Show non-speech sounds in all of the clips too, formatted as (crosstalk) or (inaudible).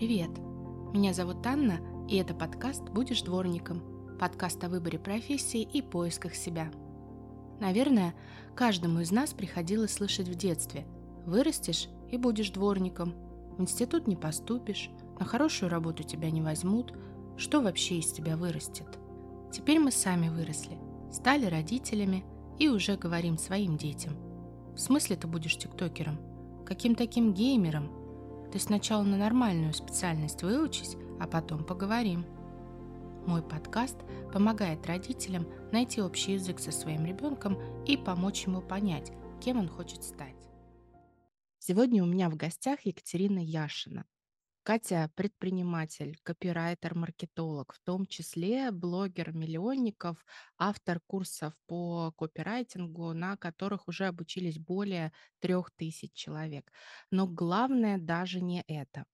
Привет! Меня зовут Анна, и это подкаст «Будешь дворником» подкаст о выборе профессии и поисках себя. Наверное, каждому из нас приходилось слышать в детстве «Вырастешь и будешь дворником», «В институт не поступишь», «На хорошую работу тебя не возьмут», «Что вообще из тебя вырастет?» Теперь мы сами выросли, стали родителями и уже говорим своим детям. В смысле ты будешь тиктокером? Каким таким геймером? Ты сначала на нормальную специальность выучись, а потом поговорим. Мой подкаст помогает родителям найти общий язык со своим ребенком и помочь ему понять, кем он хочет стать. Сегодня у меня в гостях Екатерина Яшина. Катя– предприниматель, копирайтер, маркетолог, в том числе блогер миллионников, автор курсов по копирайтингу, на которых уже обучились более трех тысяч человек. Но главное даже не это.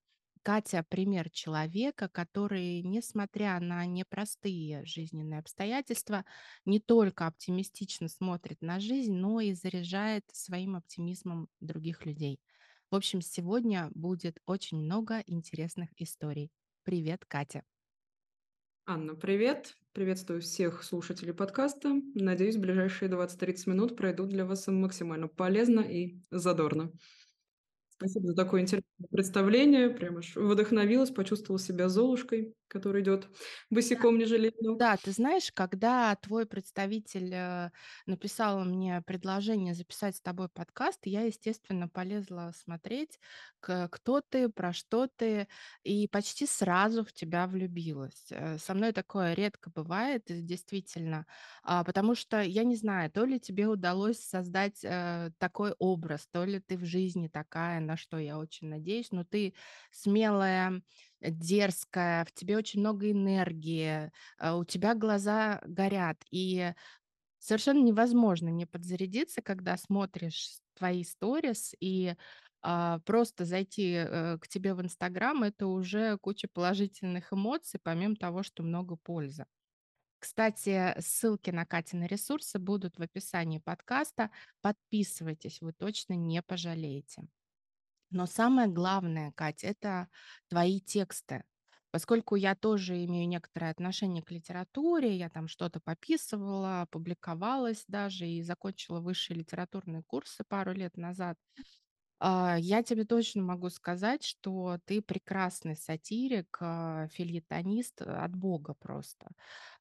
Катя– пример человека, который, несмотря на непростые жизненные обстоятельства, не только оптимистично смотрит на жизнь, но и заряжает своим оптимизмом других людей. В общем, сегодня будет очень много интересных историй. Привет, Катя. Анна, привет. Приветствую всех слушателей подкаста. Надеюсь, ближайшие 20-30 минут пройдут для вас максимально полезно и задорно. Спасибо за такое интересное представление. Прям аж вдохновилась, почувствовала себя Золушкой, которая идет босиком, не жалея Да, ты знаешь, когда твой представитель э, написал мне предложение записать с тобой подкаст, я, естественно, полезла смотреть, кто ты, про что ты, и почти сразу в тебя влюбилась. Э, Со мной такое редко бывает, действительно, а, потому что, я не знаю, то ли тебе удалось создать э, такой образ, то ли ты в жизни такая, на что я очень надеюсь, но ты смелая, дерзкая, в тебе очень много энергии, а, у тебя глаза горят, и совершенно невозможно не подзарядиться, когда смотришь твои сторис, и а, просто зайти э, к тебе в Инстаграм, это уже куча положительных эмоций, помимо того, что много пользы. Кстати, ссылки на Катины ресурсы будут в описании подкаста. Подписывайтесь, вы точно не пожалеете. Но самое главное, Катя, это твои тексты. Поскольку я тоже имею некоторое отношение к литературе, я там что-то пописывала, публиковалась даже и закончила высшие литературные курсы пару лет назад. А, я тебе точно могу сказать, что ты прекрасный сатирик, а, фельетонист от Бога просто.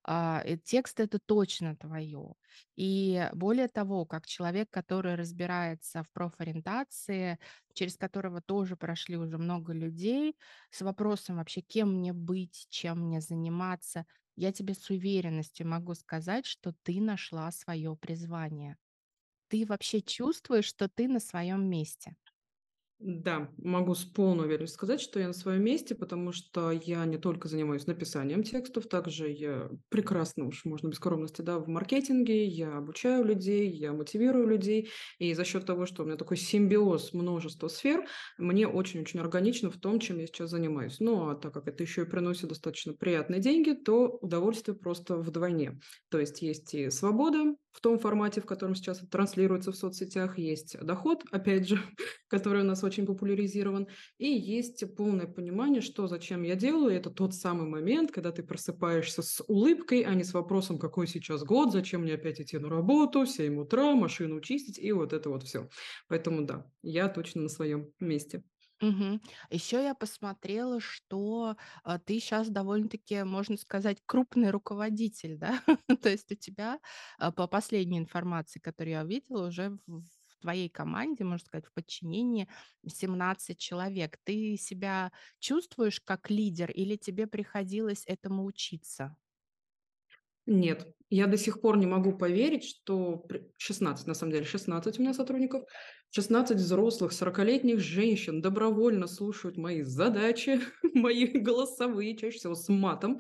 А, текст это точно твое. И более того, как человек, который разбирается в профориентации, через которого тоже прошли уже много людей, с вопросом вообще, кем мне быть, чем мне заниматься, я тебе с уверенностью могу сказать, что ты нашла свое призвание. Ты вообще чувствуешь, что ты на своем месте? Да, могу с полной уверенностью сказать, что я на своем месте, потому что я не только занимаюсь написанием текстов, также я прекрасно, уж можно без скромности, да, в маркетинге, я обучаю людей, я мотивирую людей, и за счет того, что у меня такой симбиоз множества сфер, мне очень-очень органично в том, чем я сейчас занимаюсь. Ну, а так как это еще и приносит достаточно приятные деньги, то удовольствие просто вдвойне. То есть есть и свобода в том формате, в котором сейчас это транслируется в соцсетях, есть доход, опять же, (laughs) который у нас очень популяризирован, и есть полное понимание, что зачем я делаю. Это тот самый момент, когда ты просыпаешься с улыбкой, а не с вопросом, какой сейчас год, зачем мне опять идти на работу, 7 утра, машину чистить и вот это вот все. Поэтому да, я точно на своем месте. Мгм. Еще я посмотрела, что а, ты сейчас довольно-таки, можно сказать, крупный руководитель, да? (laughs) То есть у тебя, а, по последней информации, которую я увидела, уже в в твоей команде, можно сказать, в подчинении 17 человек. Ты себя чувствуешь как лидер или тебе приходилось этому учиться? Нет, я до сих пор не могу поверить, что при 16, на самом деле, 16 у меня сотрудников, 16 взрослых, 40-летних женщин добровольно слушают мои задачи, (laughs) мои голосовые, чаще всего с матом,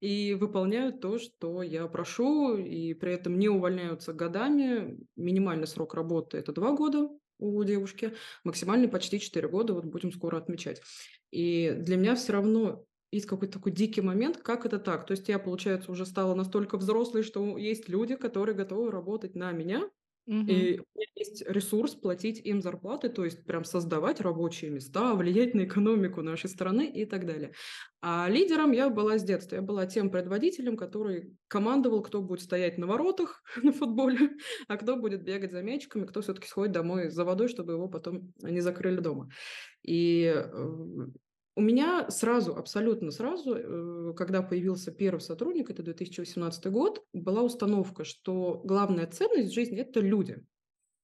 и выполняют то, что я прошу, и при этом не увольняются годами. Минимальный срок работы– это 2 года у девушки, максимальный почти 4 года, вот будем скоро отмечать. И для меня все равно есть какой-то такой дикий момент, как это так? То есть я, получается, уже стала настолько взрослой, что есть люди, которые готовы работать на меня, Мгм. И у меня есть ресурс платить им зарплаты, то есть прям создавать рабочие места, влиять на экономику нашей страны и так далее. А лидером я была с детства. Я была тем предводителем, который командовал, кто будет стоять на воротах (laughs) на футболе, а кто будет бегать за мячиками, кто все-таки сходит домой за водой, чтобы его потом не закрыли дома. И э, у меня сразу, абсолютно сразу, э, когда появился первый сотрудник, это 2018 год, была установка, что главная ценность в жизни– это люди.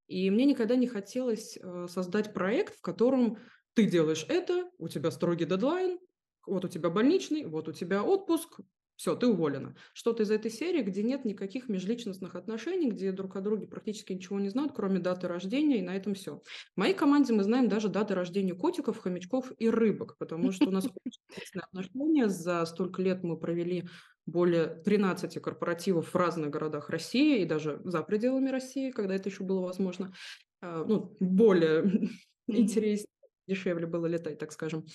И мне никогда не хотелось э, создать проект, в котором ты делаешь это, у тебя строгий дедлайн, вот у тебя больничный, вот у тебя отпуск, все, ты уволена. Что-то из этой серии, где нет никаких межличностных отношений, где друг о друге практически ничего не знают, кроме даты рождения, и на этом все. В моей команде мы знаем даже даты рождения котиков, хомячков и рыбок, потому что у нас (laughs) отношения. За столько лет мы провели более 13 корпоративов в разных городах России и даже за пределами России, когда это еще было возможно. А, ну, более (laughs) интереснее, дешевле было летать, так скажем.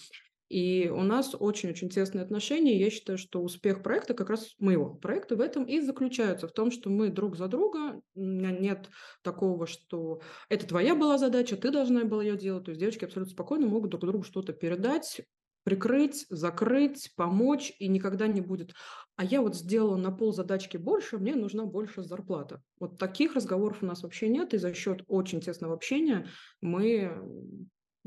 И у нас очень-очень тесные отношения. Я считаю, что успех проекта, как раз моего проекта, в этом и заключается, в том, что мы друг за друга, нет такого, что это твоя была задача, ты должна была ее делать. То есть девочки абсолютно спокойно могут друг другу что-то передать, прикрыть, закрыть, помочь, и никогда не будет, а я вот сделала на пол задачки больше, мне нужна больше зарплата. Вот таких разговоров у нас вообще нет, и за счет очень тесного общения мы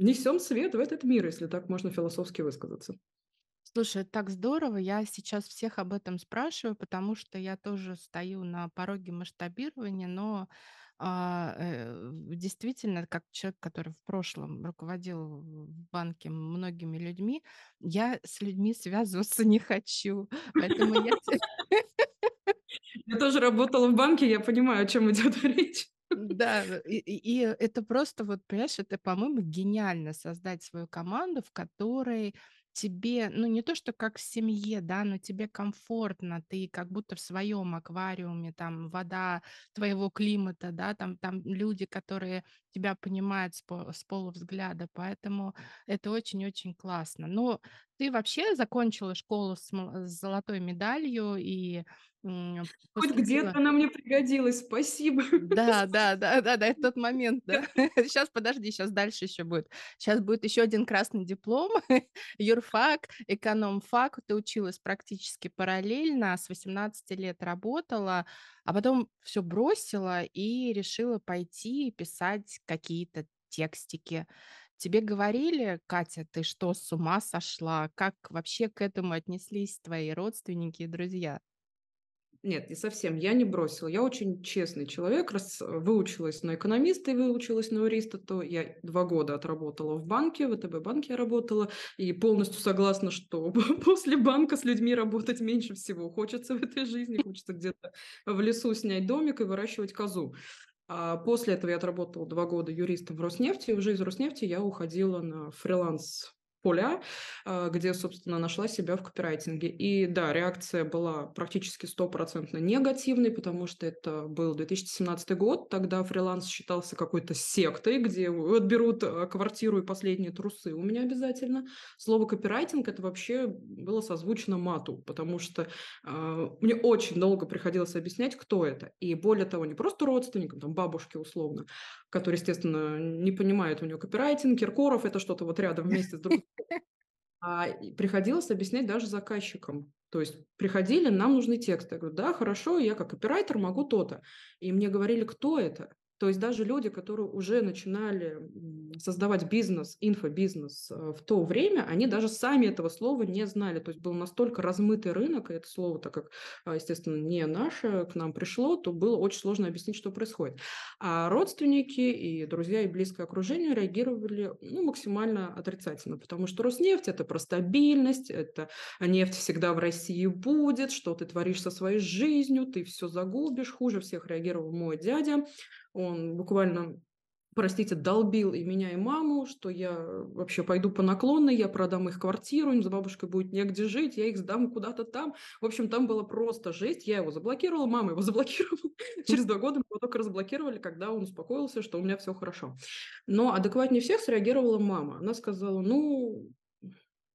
несем свет в этот мир, если так можно философски высказаться. Слушай, так здорово. Я сейчас всех об этом спрашиваю, потому что я тоже стою на пороге масштабирования, но а, э, действительно, как человек, который в прошлом руководил в банке многими людьми, я с людьми связываться (laughs) не хочу. Поэтому я... (laughs) Я тоже работала в банке, я понимаю, о чем идет (laughs) речь. Да, и, это просто вот, понимаешь, это, по-моему, гениально создать свою команду, в которой тебе, ну не то, что как в семье, да, но тебе комфортно, ты как будто в своем аквариуме, там вода твоего климата, да, там, там люди, которые тебя понимают с, по, с полувзгляда, поэтому это очень-очень классно. Но ты вообще закончила школу с, с золотой медалью и Хоть где-то она мне пригодилась, спасибо. Да, (laughs) да, да, да, да, это тот момент, да. Сейчас, (laughs) подожди, сейчас дальше еще будет. Сейчас будет еще один красный диплом, (laughs) юрфак, экономфак. Ты училась практически параллельно, с 18 лет работала, а потом все бросила и решила пойти писать какие-то текстики. Тебе говорили, Катя, ты что, с ума сошла? Как вообще к этому отнеслись твои родственники и друзья? Нет, не совсем. Я не бросила. Я очень честный человек. Раз э, выучилась на экономиста и выучилась на юриста, то я два года отработала в банке, в ВТБ банке я работала, и полностью согласна, что (laughs) после банка с людьми работать меньше всего хочется в этой жизни. Хочется где-то в лесу снять домик и выращивать козу. А после этого я отработала два года юристом в Роснефти, и уже из Роснефти я уходила на фриланс поля, а, где, собственно, нашла себя в копирайтинге. И да, реакция была практически стопроцентно негативной, потому что это был 2017 год, тогда фриланс считался какой-то сектой, где отберут а, квартиру и последние трусы у меня обязательно. Слово копирайтинг это вообще было созвучно мату, потому что э, мне очень долго приходилось объяснять, кто это. И более того, не просто родственникам, там бабушке условно, которые, естественно, не понимают у него копирайтинг, Киркоров это что-то вот рядом вместе с другом а, приходилось объяснять даже заказчикам. То есть приходили, нам нужны тексты. Я говорю, да, хорошо, я как оператор могу то-то. И мне говорили, кто это? То есть даже люди, которые уже начинали создавать бизнес, инфобизнес э, в то время, они даже сами этого слова не знали. То есть был настолько размытый рынок, и это слово, так как, а, естественно, не наше к нам пришло, то было очень сложно объяснить, что происходит. А родственники и друзья и близкое окружение реагировали ну, максимально отрицательно, потому что Роснефть – это про стабильность, это нефть всегда в России будет, что ты творишь со своей жизнью, ты все загубишь. Хуже всех реагировал мой дядя, он буквально простите, долбил и меня, и маму, что я вообще пойду по наклонной, я продам их квартиру, с бабушкой будет негде жить, я их сдам куда-то там. В общем, там было просто жесть. Я его заблокировала, мама его (laughs) заблокировала. Через два года мы его только разблокировали, когда он успокоился, что у меня все хорошо. Но адекватнее всех среагировала мама. Она сказала, ну,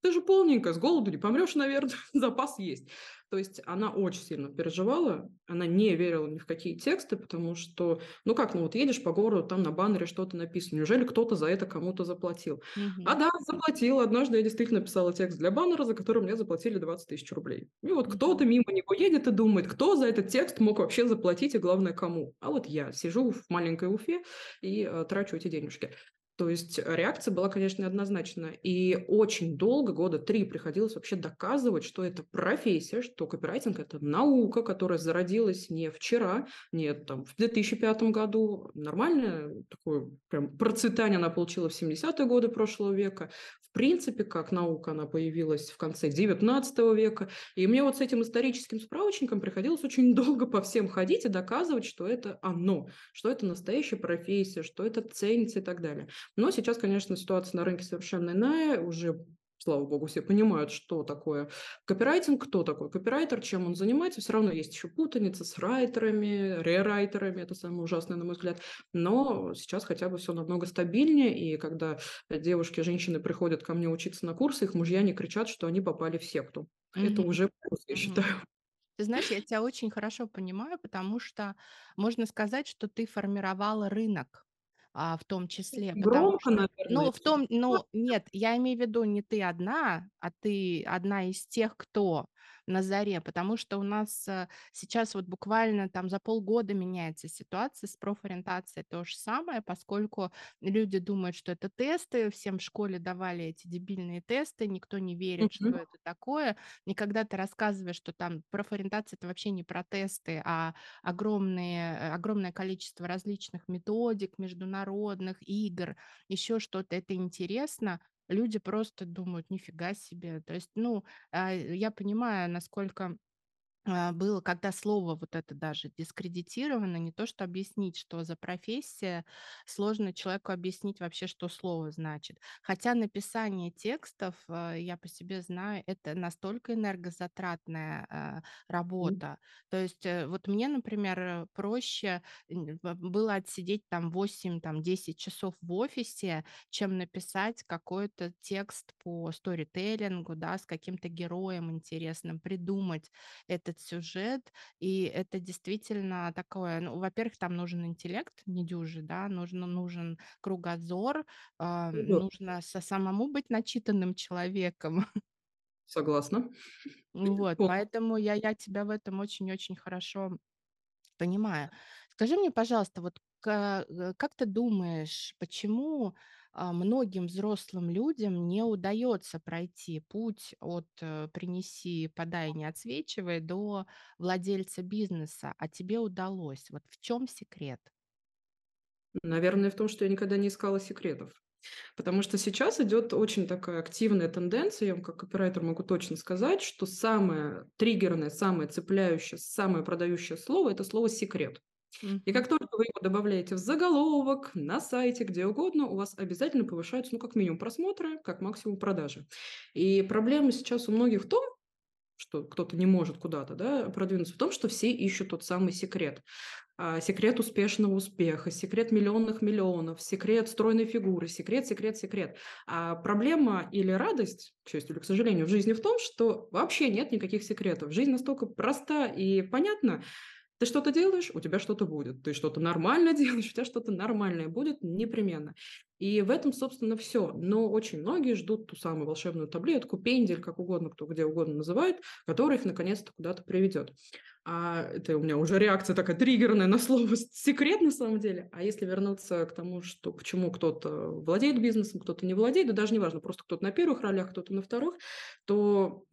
ты же полненькая, с голоду не помрешь, наверное, (laughs) запас есть. То есть она очень сильно переживала, она не верила ни в какие тексты, потому что, ну как, ну вот едешь по городу, там на баннере что-то написано, неужели кто-то за это кому-то заплатил? А Мгм. да, заплатил. Однажды я действительно писала текст для баннера, за который мне заплатили 20 тысяч рублей. И вот кто-то мимо него едет и думает, кто за этот текст мог вообще заплатить и, главное, кому. А вот я сижу в маленькой Уфе и э, трачу эти денежки. То есть э, реакция была, конечно, неоднозначная. И очень долго, года три, приходилось вообще доказывать, что это профессия, что копирайтинг– это наука, которая зародилась не вчера, не там, в 2005 году. Нормальное такое прям процветание она получила в 70-е годы прошлого века. В принципе, как наука она появилась в конце 19 века. И мне вот с этим историческим справочником приходилось очень (laughs) долго по всем ходить и доказывать, что это оно, что это настоящая профессия, что это ценится и так далее. Но сейчас, конечно, ситуация на рынке совершенно иная. Уже, слава богу, все понимают, что такое копирайтинг, кто такой копирайтер, чем он занимается. Все равно есть еще путаница с райтерами, рерайтерами. Это самое ужасное, на мой взгляд. Но сейчас хотя бы все намного стабильнее. И когда девушки, женщины приходят ко мне учиться на курсы, их мужья не кричат, что они попали в секту. Это Мгм. уже плюс, я Мгм. считаю. Ты знаешь, я тебя очень хорошо понимаю, потому что можно сказать, что ты формировала рынок, а, в том числе, Громко, что, наверное, ну, в том, ну, нет, я имею в виду не ты одна, а ты одна из тех, кто на заре, потому что у нас э, сейчас вот буквально там за полгода меняется ситуация с профориентацией, то же самое, поскольку люди думают, что это тесты, всем в школе давали эти дебильные тесты, никто не верит, что Мгм. это такое, и когда ты рассказываешь, что там профориентация- это вообще не про тесты, а огромные э, огромное количество различных методик, международных игр, еще что-то, это интересно, люди просто думают: "Нифига себе". То есть, ну, а, я понимаю, насколько было, когда слово вот это даже дискредитировано, не то что объяснить, что за профессия, сложно человеку объяснить вообще, что слово значит. Хотя написание текстов, а, я по себе знаю, это настолько энергозатратная а, работа. То есть э, вот мне, например, э, проще было отсидеть там 8, там 10 часов в офисе, чем написать какой-то текст по сторителлингу, да, с каким-то героем интересным, придумать этот сюжет. И это действительно такое, ну, во-первых, там нужен интеллект недюжий, да, нужно, нужен кругозор, а, Мгм. нужно со самому быть начитанным человеком. (laughs) Согласна. Вот, поэтому я, я тебя в этом очень-очень хорошо понимаю. Скажи мне, пожалуйста, вот э, как ты думаешь, почему многим взрослым людям не удается пройти путь от э, «принеси, подай, не отсвечивай» до владельца бизнеса, а тебе удалось? Вот в чем секрет? Наверное, в том, что я никогда не искала секретов. Потому что сейчас идет очень такая активная тенденция, я вам как копирайтер могу точно сказать, что самое триггерное, самое цепляющее, самое продающее слово– это слово «секрет». И как только вы его добавляете в заголовок, на сайте, где угодно, у вас обязательно повышаются, ну, как минимум, просмотры, как максимум продажи. И проблема сейчас у многих в том, что кто-то не может куда-то да, продвинуться, в том, что все ищут тот самый секрет. А, секрет успешного успеха, секрет миллионных миллионов, секрет стройной фигуры, секрет, секрет, секрет. А проблема или радость, к счастью или к сожалению, в жизни в том, что вообще нет никаких секретов. Жизнь настолько проста и понятна, ты что-то делаешь, у тебя что-то будет. Ты что-то нормально (laughs) делаешь, у тебя что-то нормальное будет непременно. И в этом, собственно, все. Но очень многие ждут ту самую волшебную таблетку, пендель, как угодно, кто где угодно называет, которая их наконец-то куда-то приведет. А это у меня уже реакция такая триггерная на слово (laughs) секрет на самом деле. А если вернуться к тому, что почему кто-то владеет бизнесом, кто-то не владеет, да даже не важно, просто кто-то на первых ролях, кто-то на вторых, то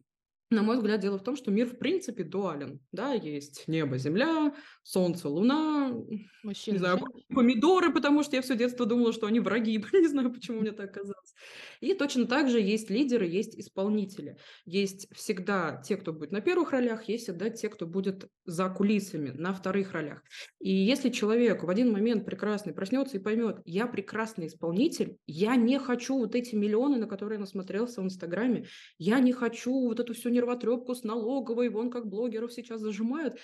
на мой взгляд, дело в том, что мир в принципе дуален. Да, есть небо, земля, солнце, луна, не Мужчина, знаю, женщина. помидоры, потому что я все детство думала, что они враги. (laughs) Не знаю, почему мне так казалось. И точно так же есть лидеры, есть исполнители. Есть всегда те, кто будет на первых ролях, есть всегда те, кто будет за кулисами, на вторых ролях. И если человек в один момент прекрасный проснется и поймет, я прекрасный исполнитель, я не хочу вот эти миллионы, на которые я насмотрелся в Инстаграме, я не хочу вот эту всю нервотрепку с налоговой, вон как блогеров сейчас зажимают.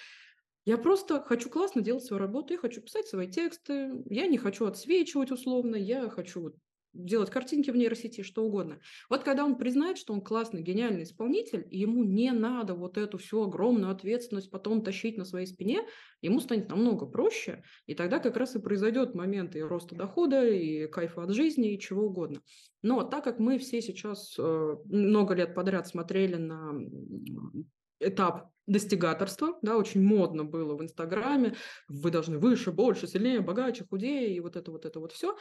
Я просто хочу классно делать свою работу, я хочу писать свои тексты, я не хочу отсвечивать условно, я хочу делать картинки в нейросети, что угодно. Вот когда он признает, что он классный, гениальный исполнитель, и ему не надо вот эту всю огромную ответственность потом тащить на своей спине, ему станет намного проще, и тогда как раз и произойдет момент и роста дохода, и кайфа от жизни, и чего угодно. Но так как мы все сейчас э, много лет подряд смотрели на этап достигаторства, да, очень модно было в Инстаграме, вы должны выше, больше, сильнее, богаче, худее, и вот это вот это вот все.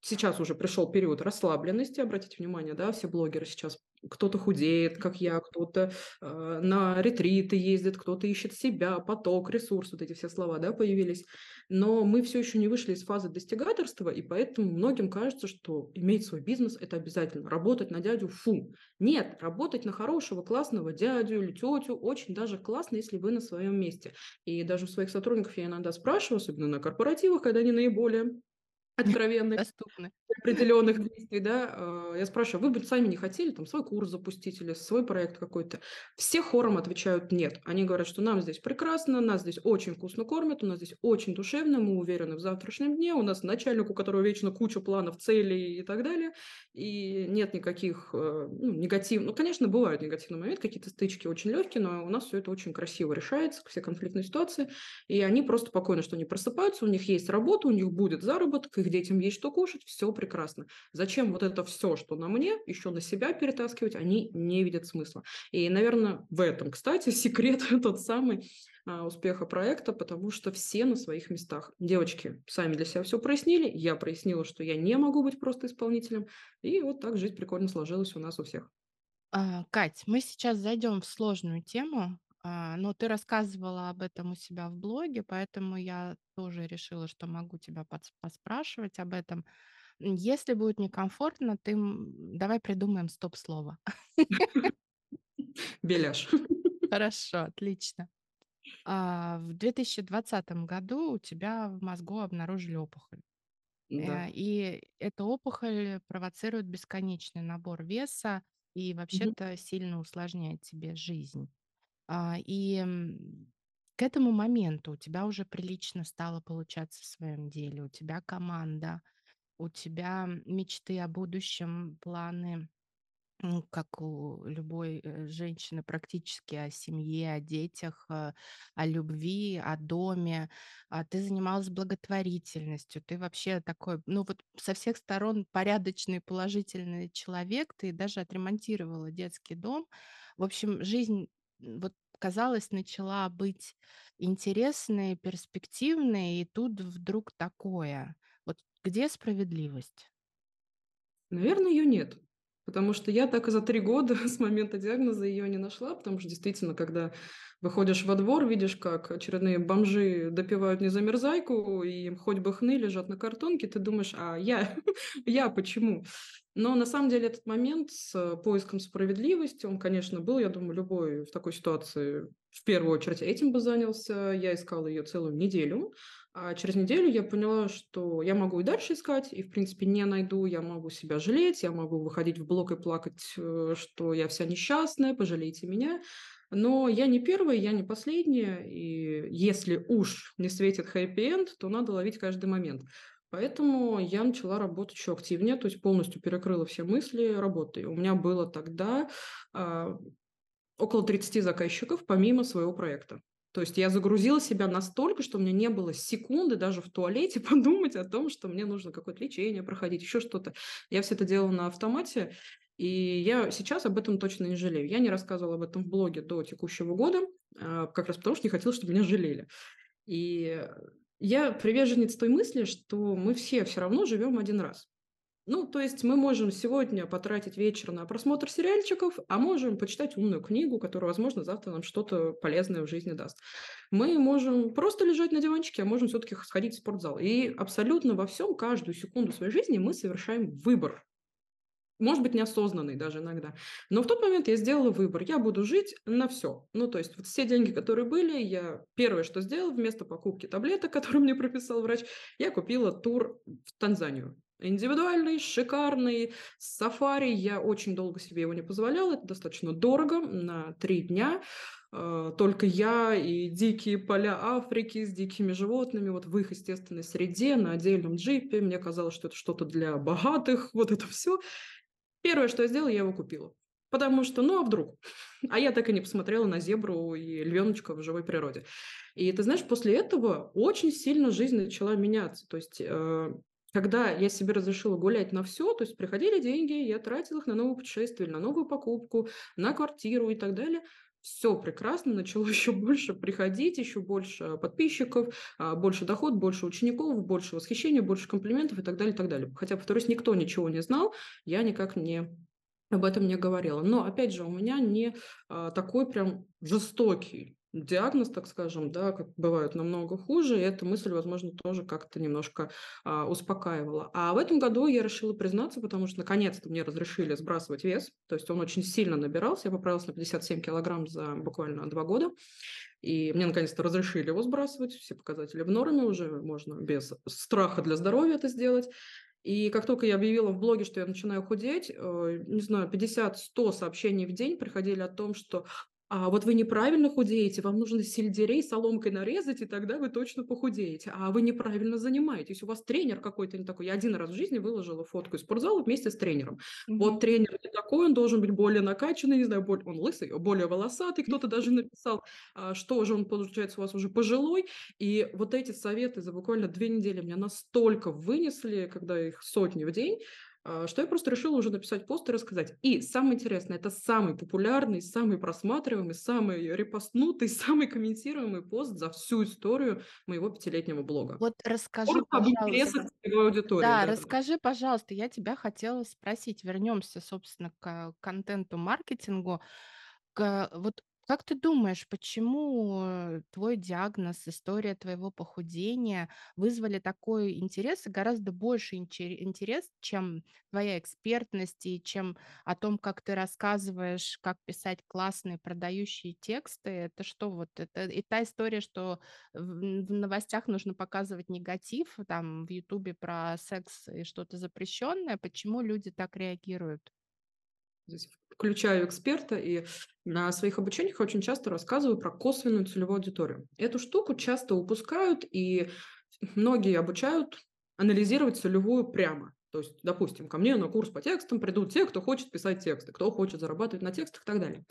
Сейчас уже пришел период расслабленности, обратите внимание, да, все блогеры сейчас кто-то худеет, как я, кто-то э, на ретриты ездит, кто-то ищет себя, поток, ресурс, вот эти все слова, да, появились. Но мы все еще не вышли из фазы достигаторства, и поэтому многим кажется, что иметь свой бизнес – это обязательно. Работать на дядю – фу. Нет, работать на хорошего, классного дядю или тетю очень даже классно, если вы на своем месте. И даже у своих сотрудников я иногда спрашиваю, особенно на корпоративах, когда они наиболее откровенные Доступны. определенных действий, да, а, я спрашиваю, вы бы сами не хотели там свой курс запустить или свой проект какой-то? Все хором отвечают нет. Они говорят, что нам здесь прекрасно, нас здесь очень вкусно кормят, у нас здесь очень душевно, мы уверены в завтрашнем дне, у нас начальник, у которого вечно куча планов, целей и так далее, и нет никаких э, ну, негативных, ну, конечно, бывают негативные моменты, какие-то стычки очень легкие, но у нас все это очень красиво решается, все конфликтные ситуации, и они просто спокойно, что они просыпаются, у них есть работа, у них будет заработок, их детям есть что кушать, все прекрасно. Зачем вот это все, что на мне, еще на себя перетаскивать, они не видят смысла. И, наверное, в этом, кстати, (laughs) секрет тот самый а, успеха проекта, потому что все на своих местах. Девочки сами для себя все прояснили, я прояснила, что я не могу быть просто исполнителем, и вот так жизнь прикольно сложилась у нас у всех. А, Кать, мы сейчас зайдем в сложную тему, но ты рассказывала об этом у себя в блоге, поэтому я тоже решила, что могу тебя поспрашивать об этом. Если будет некомфортно, ты давай придумаем стоп-слово. Беляш. (laughs) Хорошо, отлично. А, в 2020 году у тебя в мозгу обнаружили опухоль. Да. Э, И эта опухоль провоцирует бесконечный набор веса и вообще-то сильно усложняет тебе жизнь. А, И к этому моменту у тебя уже прилично стало получаться в своем деле, у тебя команда, у тебя мечты о будущем, планы ну, как у любой э, женщины, практически о семье, о детях, э, о любви, о доме. А ты занималась благотворительностью. Ты вообще такой, ну вот со всех сторон порядочный, положительный человек. Ты даже отремонтировала детский дом. В общем, жизнь, вот казалось, начала быть интересной, перспективной, и тут вдруг такое. Вот где справедливость? Наверное, ее нет. Потому что я так и за три года (laughs) с момента диагноза ее не нашла, потому что действительно, когда выходишь во двор, видишь, как очередные бомжи допивают незамерзайку, и хоть бы хны лежат на картонке, ты думаешь, а я, (laughs) я почему? Но на самом деле этот момент с поиском справедливости, он, конечно, был, я думаю, любой в такой ситуации в первую очередь этим бы занялся. Я искала ее целую неделю, а через неделю я поняла, что я могу и дальше искать, и, в принципе, не найду. Я могу себя жалеть, я могу выходить в блог и плакать, э, что я вся несчастная, пожалейте меня. Но я не первая, я не последняя, и если уж не светит хэппи-энд, то надо ловить каждый момент. Поэтому я начала работать еще активнее, то есть полностью перекрыла все мысли работой. У меня было тогда а, около 30 заказчиков помимо своего проекта. То есть я загрузила себя настолько, что у меня не было секунды даже в туалете (laughs) подумать о том, что мне нужно какое-то лечение проходить, еще что-то. Я все это делала на автомате, и я сейчас об этом точно не жалею. Я не рассказывала об этом в блоге до текущего года, а, как раз потому, что не хотела, чтобы меня жалели. И я приверженец той мысли, что мы все все равно живем один раз. Ну, то есть мы можем сегодня потратить вечер на просмотр сериальчиков, а можем почитать умную книгу, которая, возможно, завтра нам что-то полезное в жизни даст. Мы можем просто лежать на диванчике, а можем все-таки сходить в спортзал. И абсолютно во всем, каждую секунду своей жизни мы совершаем выбор. Может быть, неосознанный даже иногда. Но в тот момент я сделала выбор. Я буду жить на все. Ну, то есть вот все деньги, которые были, я первое, что сделала, вместо покупки таблеток, (laughs) которые мне прописал врач, я купила тур в Танзанию. Индивидуальный, шикарный, сафари. Я очень долго себе его не позволяла. Это достаточно дорого, на три дня. э, только я и дикие поля Африки с дикими животными, вот в их естественной среде, на отдельном джипе. Мне казалось, что это что-то для богатых, (laughs) вот это все. Первое, что я сделала, я его купила. Потому что, ну а вдруг? (laughs) А я так и не посмотрела на зебру и львеночка в живой природе. И ты знаешь, после этого очень сильно жизнь начала меняться. То есть э, когда я себе разрешила гулять на все, то есть приходили деньги, я тратила их на новое путешествие, на новую покупку, на квартиру и так далее. Все прекрасно, начало (laughs) еще больше приходить, еще больше подписчиков, а, больше доход, больше учеников, больше восхищения, больше комплиментов и так далее, и так далее. Хотя, повторюсь, никто ничего не знал, я никак не об этом не говорила. Но, опять же, у меня не а, такой прям жестокий диагноз, так скажем, да, как бывают намного хуже, и эта мысль, возможно, тоже как-то немножко а, успокаивала. А в этом году я решила признаться, потому что наконец-то мне разрешили сбрасывать вес, то есть он очень сильно набирался, я поправилась на 57 килограмм за буквально два года, и мне наконец-то разрешили его сбрасывать, все показатели в норме уже, можно без страха для здоровья это сделать. И как только я объявила в блоге, что я начинаю худеть, э, не знаю, 50-100 сообщений в день приходили о том, что а вот вы неправильно худеете, вам нужно сельдерей соломкой нарезать, и тогда вы точно похудеете. А вы неправильно занимаетесь, у вас тренер какой-то не такой. Я один раз в жизни выложила фотку из спортзала вместе с тренером. Угу. Вот тренер не такой, он должен быть более накачанный, не знаю, более, он лысый, более волосатый. Кто-то даже написал, а, что же он, получается, у вас уже пожилой. И вот эти советы за буквально две недели меня настолько вынесли, когда их сотни в день, что я просто решила уже написать пост и рассказать. И самое интересное, это самый популярный, самый просматриваемый, самый репостнутый, (laughs) самый комментируемый пост за всю историю моего пятилетнего блога. Вот расскажи, пожалуйста. Аудитории, да, да, расскажи, да. пожалуйста, я тебя хотела спросить, вернемся, собственно, к контенту, маркетингу. К, вот как ты думаешь, почему э, твой диагноз, история твоего похудения вызвали такой интерес и гораздо больше интерес, чем твоя экспертность и чем о том, как ты рассказываешь, как писать классные продающие тексты? Это что вот? Это и та история, что в, в новостях нужно показывать негатив, там в Ютубе про секс и что-то запрещенное. Почему люди так реагируют? Здесь включаю эксперта и на своих обучениях очень часто рассказываю про косвенную целевую аудиторию. Эту штуку часто упускают, и многие обучают анализировать целевую прямо. То есть, допустим, ко мне на курс по текстам придут те, кто хочет писать тексты, кто хочет зарабатывать на текстах и так далее.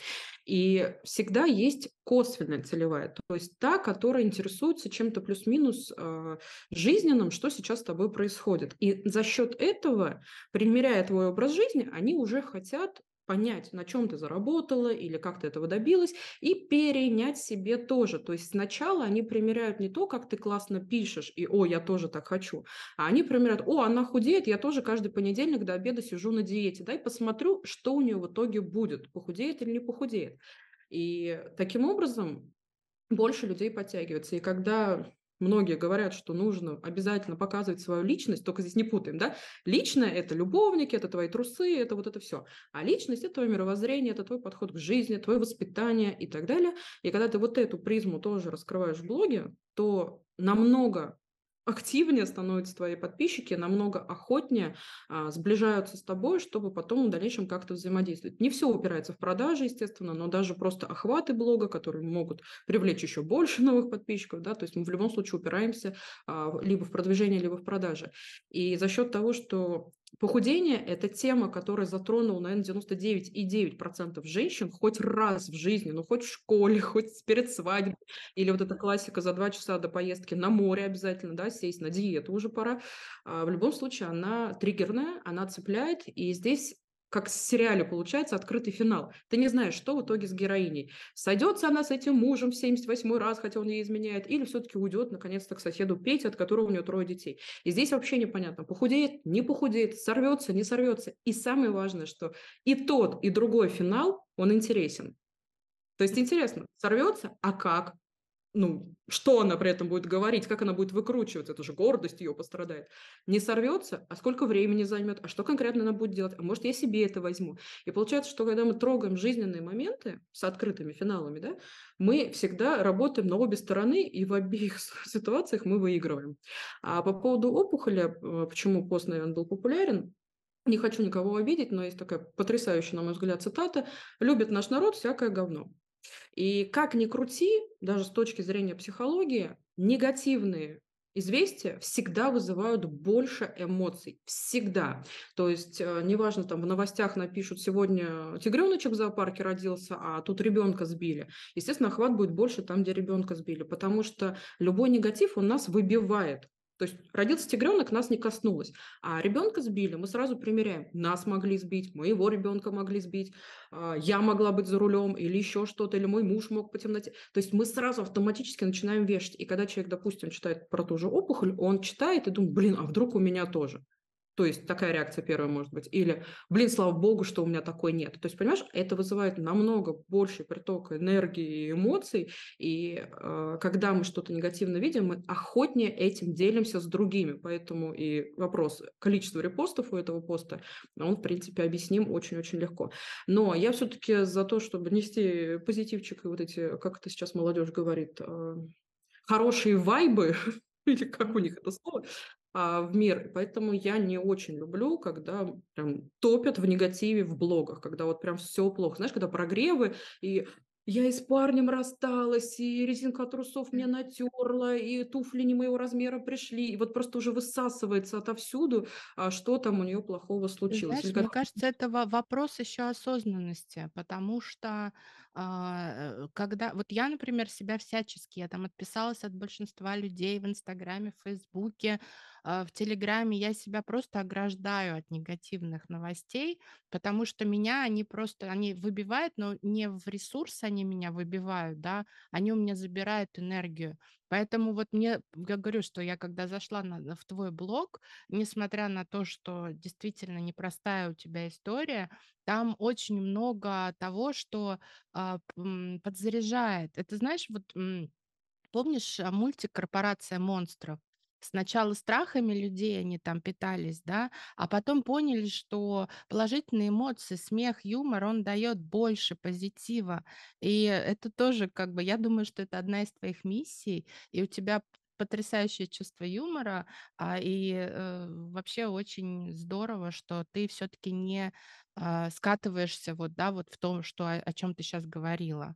И всегда есть косвенная целевая, то есть та, которая интересуется чем-то плюс-минус э, жизненным, что сейчас с тобой происходит. И за счет этого, примеряя твой образ жизни, они уже хотят понять, на чем ты заработала или как ты этого добилась, и перенять себе тоже. То есть сначала они примеряют не то, как ты классно пишешь, и «О, я тоже так хочу», а они примеряют «О, она худеет, я тоже каждый понедельник до обеда сижу на диете, дай посмотрю, что у нее в итоге будет, похудеет или не похудеет». И таким образом больше людей подтягивается. И когда Многие говорят, что нужно обязательно показывать свою личность, только здесь не путаем, да? Личное – это любовники, это твои трусы, это вот это все. А личность – это твое мировоззрение, это твой подход к жизни, твое воспитание и так далее. И когда ты вот эту призму тоже раскрываешь в блоге, то намного активнее становятся твои подписчики, намного охотнее а, сближаются с тобой, чтобы потом в дальнейшем как-то взаимодействовать. Не все упирается в продажи, естественно, но даже просто охваты блога, которые могут привлечь еще больше (laughs) новых подписчиков, да, то есть мы в любом случае упираемся а, либо в продвижение, либо в продажи. И за счет того, что Похудение – это тема, которая затронула, наверное, 99,9% женщин хоть раз в жизни, ну, хоть в школе, (laughs) хоть перед свадьбой, или вот эта классика за два часа до поездки на море обязательно, да, сесть на диету уже пора. А в любом случае она триггерная, она цепляет, и здесь как в сериале получается открытый финал. Ты не знаешь, что в итоге с героиней. Сойдется она с этим мужем в 78 раз, хотя он ей изменяет, или все-таки уйдет наконец-то к соседу Пете, от которого у нее трое детей. И здесь вообще непонятно, похудеет, не похудеет, сорвется, не сорвется. И самое важное, что и тот, и другой финал, он интересен. То есть интересно, сорвется, а как? Ну, что она при этом будет говорить, как она будет выкручиваться, это же гордость ее пострадает. Не сорвется, а сколько времени займет, а что конкретно она будет делать, а может я себе это возьму. И получается, что когда мы трогаем жизненные моменты с открытыми финалами, да, мы всегда работаем на обе стороны, и в обеих (laughs) ситуациях мы выигрываем. А по поводу опухоли, э, почему пост, наверное, был популярен, не хочу никого обидеть, но есть такая потрясающая, на мой взгляд, цитата. «Любит наш народ всякое говно». И как ни крути, даже с точки зрения психологии, негативные известия всегда вызывают больше эмоций. Всегда. То есть, э, неважно, там в новостях напишут, сегодня тигреночек в зоопарке родился, а тут ребенка сбили. Естественно, охват будет больше там, где ребенка сбили, потому что любой негатив, он нас выбивает. То есть родился тигренок, нас не коснулось. А ребенка сбили, мы сразу примеряем. Нас могли сбить, моего ребенка могли сбить, а, я могла быть за рулем или еще что-то, или мой муж мог по темноте. То есть мы сразу автоматически начинаем вешать. И когда человек, допустим, читает про ту же опухоль, он читает и думает, блин, а вдруг у меня тоже? То есть такая реакция первая может быть. Или, блин, слава богу, что у меня такой нет. То есть, понимаешь, это вызывает намного больше приток энергии и эмоций. И э, когда мы что-то негативно видим, мы охотнее этим делимся с другими. Поэтому и вопрос количества репостов у этого поста, он, в принципе, объясним очень-очень легко. Но я все-таки за то, чтобы нести позитивчик и вот эти, как это сейчас молодежь говорит, э, хорошие вайбы, (laughs) или как у них это слово, а, в мир. Поэтому я не очень люблю, когда прям топят в негативе в блогах, когда вот прям все плохо. Знаешь, когда прогревы, и я и с парнем рассталась, и резинка трусов мне натерла, и туфли не моего размера пришли. И вот просто уже высасывается отовсюду, а что там у нее плохого случилось. знаешь, мне кажется, это во- вопрос еще осознанности, потому что а, э, когда вот я, например, себя всячески, я там отписалась от большинства людей в Инстаграме, в Фейсбуке, в Телеграме, я себя просто ограждаю от негативных новостей, потому что меня они просто, они выбивают, но не в ресурс они меня выбивают, да, они у меня забирают энергию. Поэтому вот мне, я говорю, что я когда зашла на, в твой блог, несмотря на то, что действительно непростая у тебя история, там очень много того, что а, подзаряжает. Это знаешь, вот помнишь а, мультик «Корпорация монстров»? Сначала страхами людей они там питались, да, а потом поняли, что положительные эмоции, смех, юмор, он дает больше позитива. И это тоже, как бы, я думаю, что это одна из твоих миссий, и у тебя потрясающее чувство юмора, а, и э, вообще очень здорово, что ты все-таки не а, скатываешься вот, да, вот в том, что о, о чем ты сейчас говорила.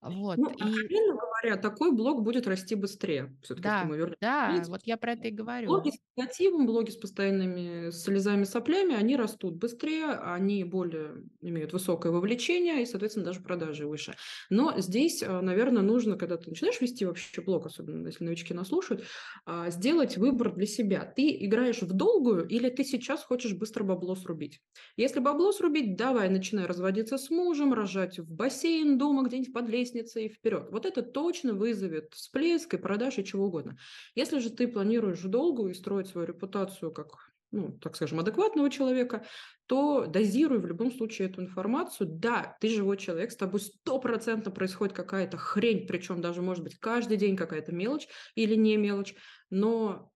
Вот, Ну, и откровенно говоря, такой блог будет расти быстрее. Все-таки, да, мы вернемся да, принципу, вот я про это и говорю. блоги с негативом, блоги с постоянными слезами, соплями, они растут быстрее, они более имеют высокое вовлечение и, соответственно, даже продажи выше. Но здесь, наверное, нужно, когда ты начинаешь вести вообще блог, особенно если новички нас слушают, а, сделать выбор для себя. Ты играешь в долгую или ты сейчас хочешь быстро бабло срубить? Если бабло срубить, давай, начинай разводиться с мужем, рожать в бассейн дома где-нибудь под лестницей и вперед. Вот это точно вызовет всплеск и продаж чего угодно. Если же ты планируешь в долгую и строить свою репутацию как ну, так скажем, адекватного человека, то дозируй в любом случае эту информацию. Да, ты живой человек, с тобой стопроцентно происходит какая-то хрень, причем даже, может быть, каждый день какая-то мелочь или не мелочь, но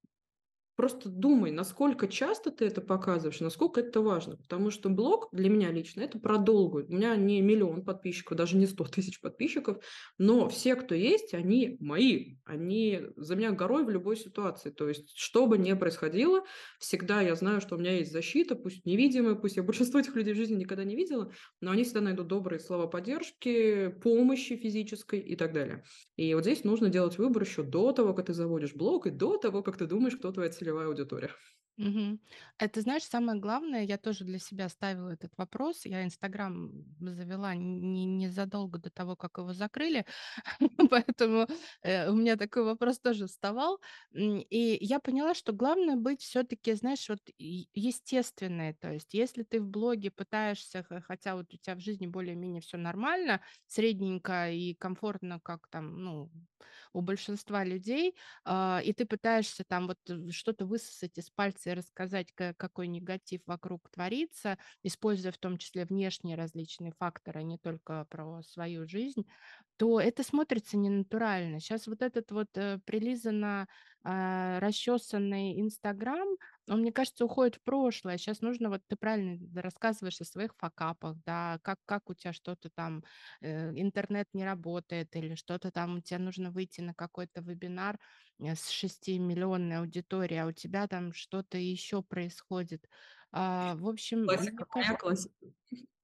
Просто думай, насколько часто ты это показываешь, насколько это важно. Потому что блог для меня лично это про. У меня не миллион подписчиков, даже не сто тысяч подписчиков, но все, кто есть, они мои. Они за меня горой в любой ситуации. То есть, что бы ни происходило, всегда я знаю, что у меня есть защита, пусть невидимая, пусть я большинство этих людей в жизни никогда не видела, но они всегда найдут добрые слова поддержки, помощи физической и так далее. И вот здесь нужно делать выбор еще до того, как ты заводишь блог, и до того, как ты думаешь, кто твоя целевая аудитория. Мгм. Это, знаешь, самое главное, я тоже для себя ставила этот вопрос. Я Инстаграм завела не, незадолго до того, как его закрыли, (laughs) поэтому э, у меня такой вопрос тоже вставал. И я поняла, что главное быть все-таки, знаешь, вот естественной. То есть, если ты в блоге пытаешься, хотя вот у тебя в жизни более-менее все нормально, средненько и комфортно, как там, ну, у большинства людей, а, и ты пытаешься там вот э, что-то высосать из пальца и рассказать, ка- какой негатив вокруг творится, используя в том числе внешние различные факторы, а не только про свою жизнь, то это смотрится ненатурально. Сейчас вот этот вот э, прилизанно а, расчесанный Инстаграм, он, мне кажется, уходит в прошлое. Сейчас нужно, вот ты правильно рассказываешь о своих факапах, да, как, как у тебя что-то там, э, интернет не работает или что-то там, тебе нужно выйти на какой-то вебинар э, с 6-миллионной аудиторией, а у тебя там что-то еще происходит. А, в общем, Классика, кажется классика.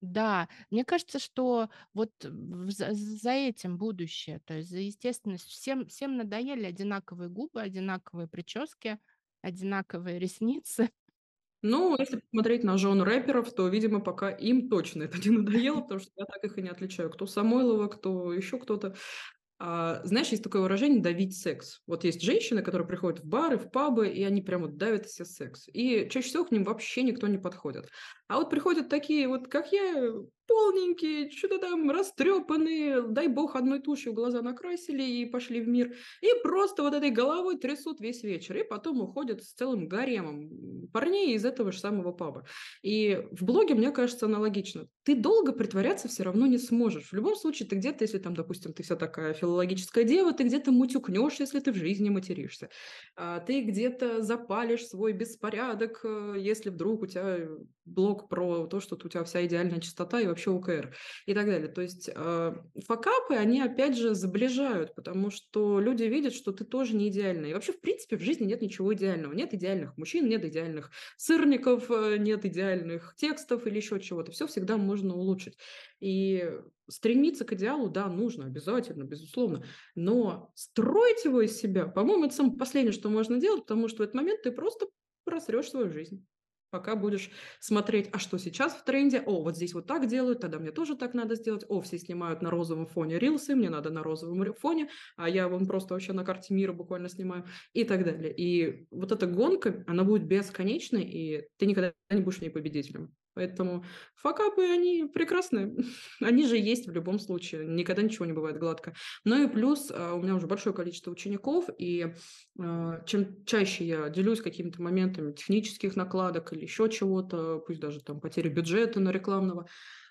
да, мне кажется, что вот за за этим будущее, то есть за естественность. Всем всем надоели одинаковые губы, одинаковые прически, одинаковые ресницы. Ну, если посмотреть на жен рэперов, то, видимо, пока им точно это не надоело, потому что я так их и не отличаю. Кто Самойлова, кто еще кто-то. А, знаешь, есть такое выражение «давить секс». Вот есть женщины, которые приходят в бары, в пабы, и они прямо вот давят все секс. И чаще всего к ним вообще никто не подходит. А вот приходят такие вот, как я, полненькие, что-то там растрепанные, дай бог, одной тушью глаза накрасили и пошли в мир. И просто вот этой головой трясут весь вечер. И потом уходят с целым гаремом парней из этого же самого паба. И в блоге, мне кажется, аналогично. Ты долго притворяться все равно не сможешь. В любом случае, ты где-то, если там, допустим, ты вся такая филологическая дева, ты где-то мутюкнешь, если ты в жизни материшься. А ты где-то запалишь свой беспорядок, э, если вдруг у тебя блог про то, что у тебя вся идеальная чистота и вообще ОКР и так далее. То есть э, факапы, они опять же заближают, потому что люди видят, что ты тоже не идеальный. И вообще, в принципе, в жизни нет ничего идеального. Нет идеальных мужчин, нет идеальных сырников, э, нет идеальных текстов или еще чего-то. Все всегда можно улучшить. И стремиться к идеалу, да, нужно, обязательно, безусловно. Но строить его из себя, по-моему, это самое последнее, что можно делать, потому что в этот момент ты просто просрешь свою жизнь пока будешь смотреть, а что сейчас в тренде, о, вот здесь вот так делают, тогда мне тоже так надо сделать, о, все снимают на розовом фоне рилсы, мне надо на розовом фоне, а я вон просто вообще на карте мира буквально снимаю и так далее. И вот эта гонка, она будет бесконечной, и ты никогда не будешь в ней победителем. Поэтому факапы, они прекрасные. (laughs) они же есть в любом случае. Никогда ничего не бывает гладко. Ну и плюс а, у меня уже большое количество учеников, и э, чем чаще я делюсь какими-то моментами технических накладок или еще чего-то, пусть даже там потери бюджета на рекламного,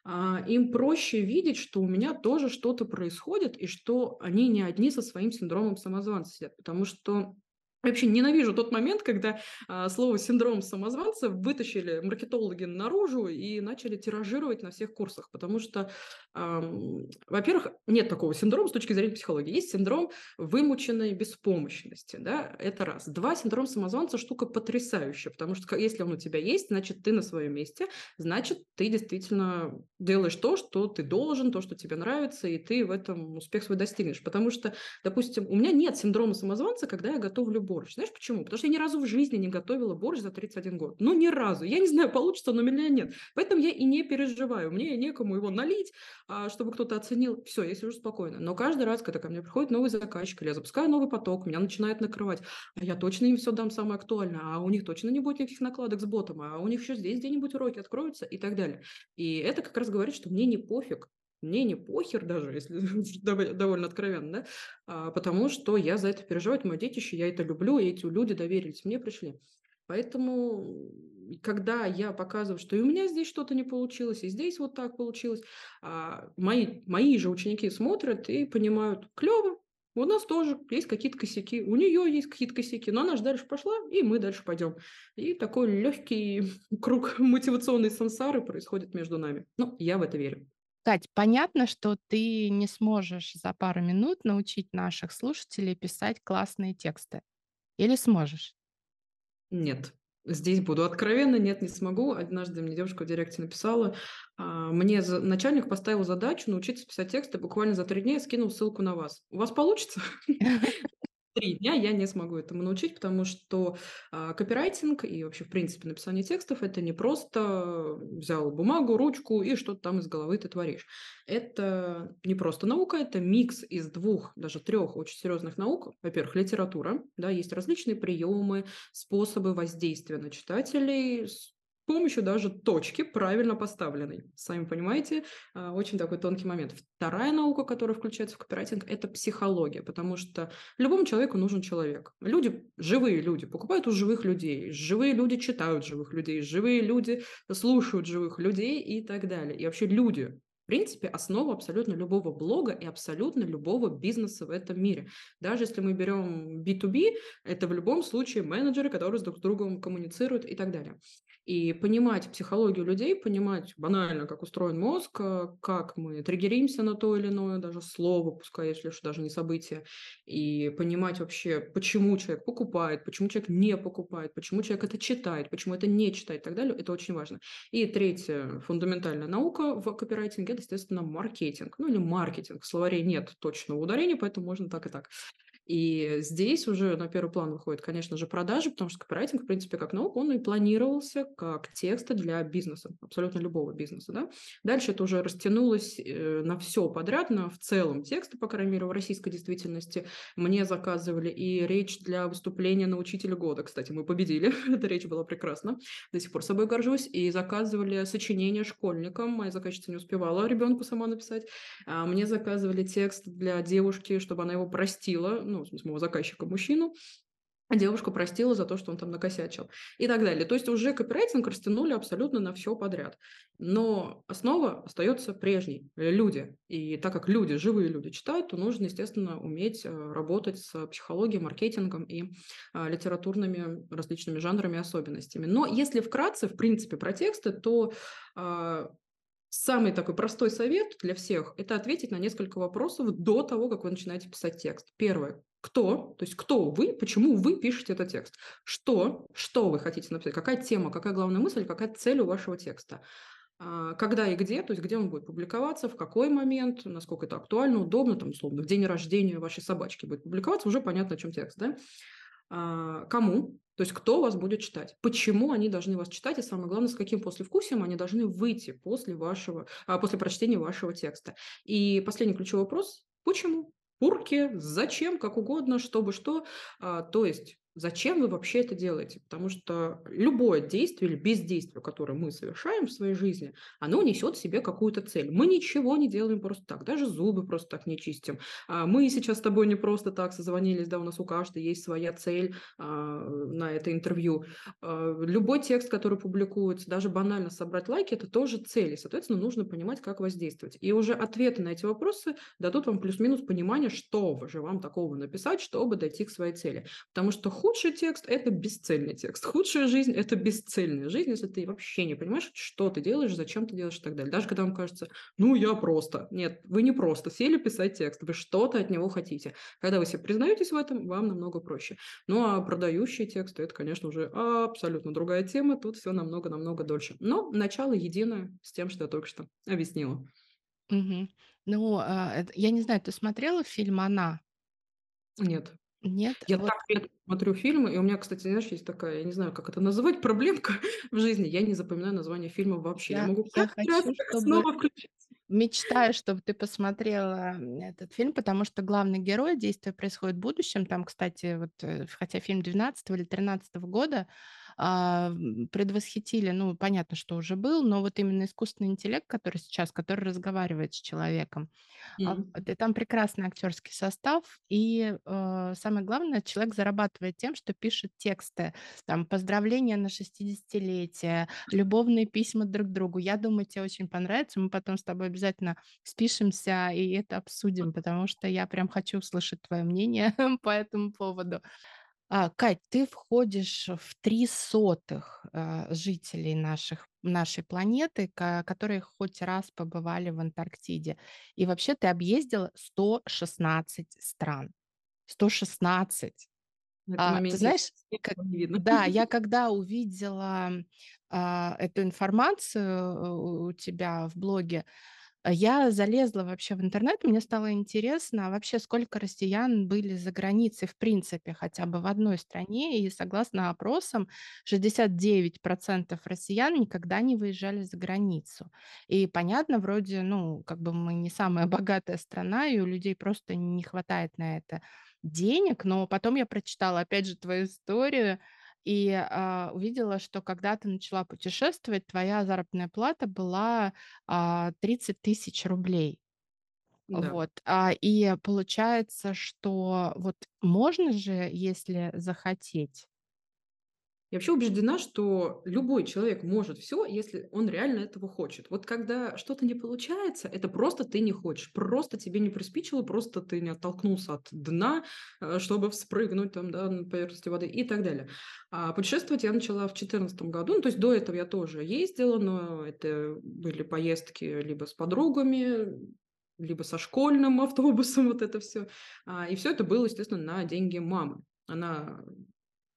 э, им проще видеть, что у меня тоже что-то происходит, и что они не одни со своим синдромом самозванца сидят. Потому что вообще ненавижу тот момент, когда а, слово «синдром самозванца» вытащили маркетологи наружу и начали тиражировать на всех курсах, потому что, ам, во-первых, нет такого синдрома с точки зрения психологии. Есть синдром вымученной беспомощности, да, это раз. Два, синдром самозванца – штука потрясающая, потому что если он у тебя есть, значит, ты на своем месте, значит, ты действительно делаешь то, что ты должен, то, что тебе нравится, и ты в этом успех свой достигнешь. Потому что, допустим, у меня нет синдрома самозванца, когда я готовлю борщ. Знаешь почему? Потому что я ни разу в жизни не готовила борщ за 31 год. Ну, ни разу. Я не знаю, получится, но меня нет. Поэтому я и не переживаю. Мне некому его налить, а, чтобы кто-то оценил. Все, я сижу спокойно. Но каждый раз, когда ко мне приходит новый заказчик, или я запускаю новый поток, меня начинает накрывать, а я точно им все дам самое актуальное, а у них точно не будет никаких накладок с ботом, а у них еще здесь где-нибудь уроки откроются и так далее. И это как раз говорит, что мне не пофиг, мне не похер даже, если (laughs) довольно откровенно, да, а, потому что я за это переживаю, это мое детище, я это люблю, и эти люди доверились мне, пришли. Поэтому, когда я показываю, что и у меня здесь что-то не получилось, и здесь вот так получилось, а, мои, мои же ученики смотрят и понимают, клево, у нас тоже есть какие-то косяки, у нее есть какие-то косяки, но она же дальше пошла, и мы дальше пойдем. И такой легкий (laughs) круг мотивационной сансары происходит между нами. Ну, я в это верю. Кать, понятно, что ты не сможешь за пару минут научить наших слушателей писать классные тексты. Или сможешь? Нет. Здесь буду откровенно, нет, не смогу. Однажды мне девушка в директе написала, а, мне начальник поставил задачу научиться писать тексты буквально за три дня и скинул ссылку на вас. У вас получится? (laughs) (laughs) Три дня я не смогу этому научить, потому что а, копирайтинг и вообще, в принципе, написание текстов это не просто взял бумагу, ручку и что-то там из головы ты творишь. Это не просто наука, это микс из двух, даже трех очень серьезных наук. Во-первых, литература, да, есть различные приемы, способы воздействия на читателей, помощью даже точки правильно поставленной. Сами понимаете, а, очень такой тонкий момент. Вторая наука, которая включается в копирайтинг, это психология, потому что любому человеку нужен человек. Люди, живые люди, покупают у живых людей, живые люди читают живых людей, живые люди слушают живых людей и так далее. И вообще люди принципе, основа абсолютно любого блога и абсолютно любого бизнеса в этом мире. Даже если мы берем B2B, это в любом случае менеджеры, которые с друг с другом коммуницируют и так далее. И понимать психологию людей, понимать банально, как устроен мозг, э, как мы триггеримся на то или иное даже слово, пускай если уж даже не событие, и понимать вообще, почему человек покупает, почему человек не покупает, почему человек это читает, почему это не читает и так далее, это очень важно. И третья фундаментальная наука в копирайтинге– естественно, маркетинг. Ну или маркетинг. В словаре нет точного ударения, поэтому можно так и так. И здесь уже на первый план выходит, конечно же, продажи, потому что копирайтинг, в принципе, как наука, он и планировался как тексты для бизнеса, абсолютно любого бизнеса. Да? Дальше это уже растянулось э, на все подряд, на в целом тексты, по крайней мере, в российской действительности. Мне заказывали и речь для выступления на учителя года. Кстати, мы победили, (laughs) эта речь была прекрасна, до сих пор собой горжусь. И заказывали сочинение школьникам, моя заказчица не успевала ребенку сама написать. А мне заказывали текст для девушки, чтобы она его простила, ну, в смысле, моего заказчика мужчину, а девушка простила за то, что он там накосячил и так далее. То есть уже копирайтинг растянули абсолютно на все подряд. Но основа остается прежней – люди. И так как люди, живые люди читают, то нужно, естественно, уметь э, работать с психологией, маркетингом и а, литературными различными жанрами и особенностями. Но если вкратце, в принципе, про тексты, то а, Самый такой простой совет для всех– это ответить на несколько вопросов до того, как вы начинаете писать текст. Первое. Кто? То есть кто вы? Почему вы пишете этот текст? Что? Что вы хотите написать? Какая тема? Какая главная мысль? Какая цель у вашего текста? А, когда и где, то есть где он будет публиковаться, в какой момент, насколько это актуально, удобно, там, условно, в день рождения вашей собачки будет публиковаться, уже понятно, о чем текст, да? А, кому, то есть кто вас будет читать, почему они должны вас читать, и самое главное, с каким послевкусием они должны выйти после, вашего, а, после прочтения вашего текста. И последний ключевой вопрос – почему? Пурки, зачем, как угодно, чтобы что. А, то есть Зачем вы вообще это делаете? Потому что любое действие или бездействие, которое мы совершаем в своей жизни, оно несет в себе какую-то цель. Мы ничего не делаем просто так, даже зубы просто так не чистим. А мы сейчас с тобой не просто так созвонились, да, у нас у каждого есть своя цель а, на это интервью. А, любой текст, который публикуется, даже банально собрать лайки, это тоже цель, и, соответственно, нужно понимать, как воздействовать. И уже ответы на эти вопросы дадут вам плюс-минус понимание, что же вам такого написать, чтобы дойти к своей цели. Потому что худший текст – это бесцельный текст. Худшая жизнь – это бесцельная жизнь, если ты вообще не понимаешь, что ты делаешь, зачем ты делаешь и так далее. Даже когда вам кажется, ну, я просто. Нет, вы не просто сели писать текст, вы что-то от него хотите. Когда вы себе признаетесь в этом, вам намного проще. Ну, а продающие тексты – это, конечно, уже абсолютно другая тема. Тут все намного-намного дольше. Но начало единое с тем, что я только что объяснила. Мгм. Ну, а, я не знаю, ты смотрела фильм "Она"? Нет. Нет? Я Вот так редко смотрю фильмы, и у меня, кстати, знаешь, есть такая, я не знаю, как это называть, проблемка (laughs) в жизни. Я не запоминаю название фильмов вообще. Я я могу я хочу, чтобы снова включить. мечтаю, чтобы ты посмотрела, этот фильм, потому что главный герой, действие происходит в будущем. Там, кстати, вот, э, хотя фильм 12 или 13 года, предвосхитили, ну, понятно, что уже был, но вот именно искусственный интеллект, который сейчас, который разговаривает с человеком. А, и там прекрасный актерский состав, и, э, самое главное, человек зарабатывает тем, что пишет тексты, там, поздравления на шестидесятилетие, любовные письма друг другу. Я думаю, тебе очень понравится. Мы потом с тобой обязательно спишемся и это обсудим, потому что я прям хочу услышать твое мнение (laughs) по этому поводу. А, Кать, ты входишь в 300 а, жителей наших, нашей планеты, которые хоть раз побывали в Антарктиде. И вообще ты объездила 116 стран. 116. На этом А, ты знаешь, как- да, я когда увидела а, эту информацию э, у тебя в блоге, я залезла вообще в интернет, мне стало интересно, а вообще сколько россиян были за границей в принципе, хотя бы в одной стране. И согласно опросам, 69% россиян никогда не выезжали за границу. И понятно, вроде, ну, как бы мы не самая (laughs) богатая страна, и у людей просто не хватает на это денег. Но потом я прочитала, опять же, твою историю, и а, увидела, что когда ты начала путешествовать, твоя заработная плата была а, 30 тысяч рублей. Да. Вот. А, и получается, что вот можно же, если захотеть, Я вообще убеждена, что любой человек может все, если он реально этого хочет. Вот когда что-то не получается, это просто ты не хочешь, просто тебе не приспичило, просто ты не оттолкнулся от дна, э, чтобы вспрыгнуть там, да, на поверхности воды и так далее. А путешествовать я начала в 2014 году, ну, то есть до этого я тоже ездила, но это были поездки либо с подругами, либо со школьным автобусом, (laughs) вот это все. И все это было, естественно, на деньги мамы. Она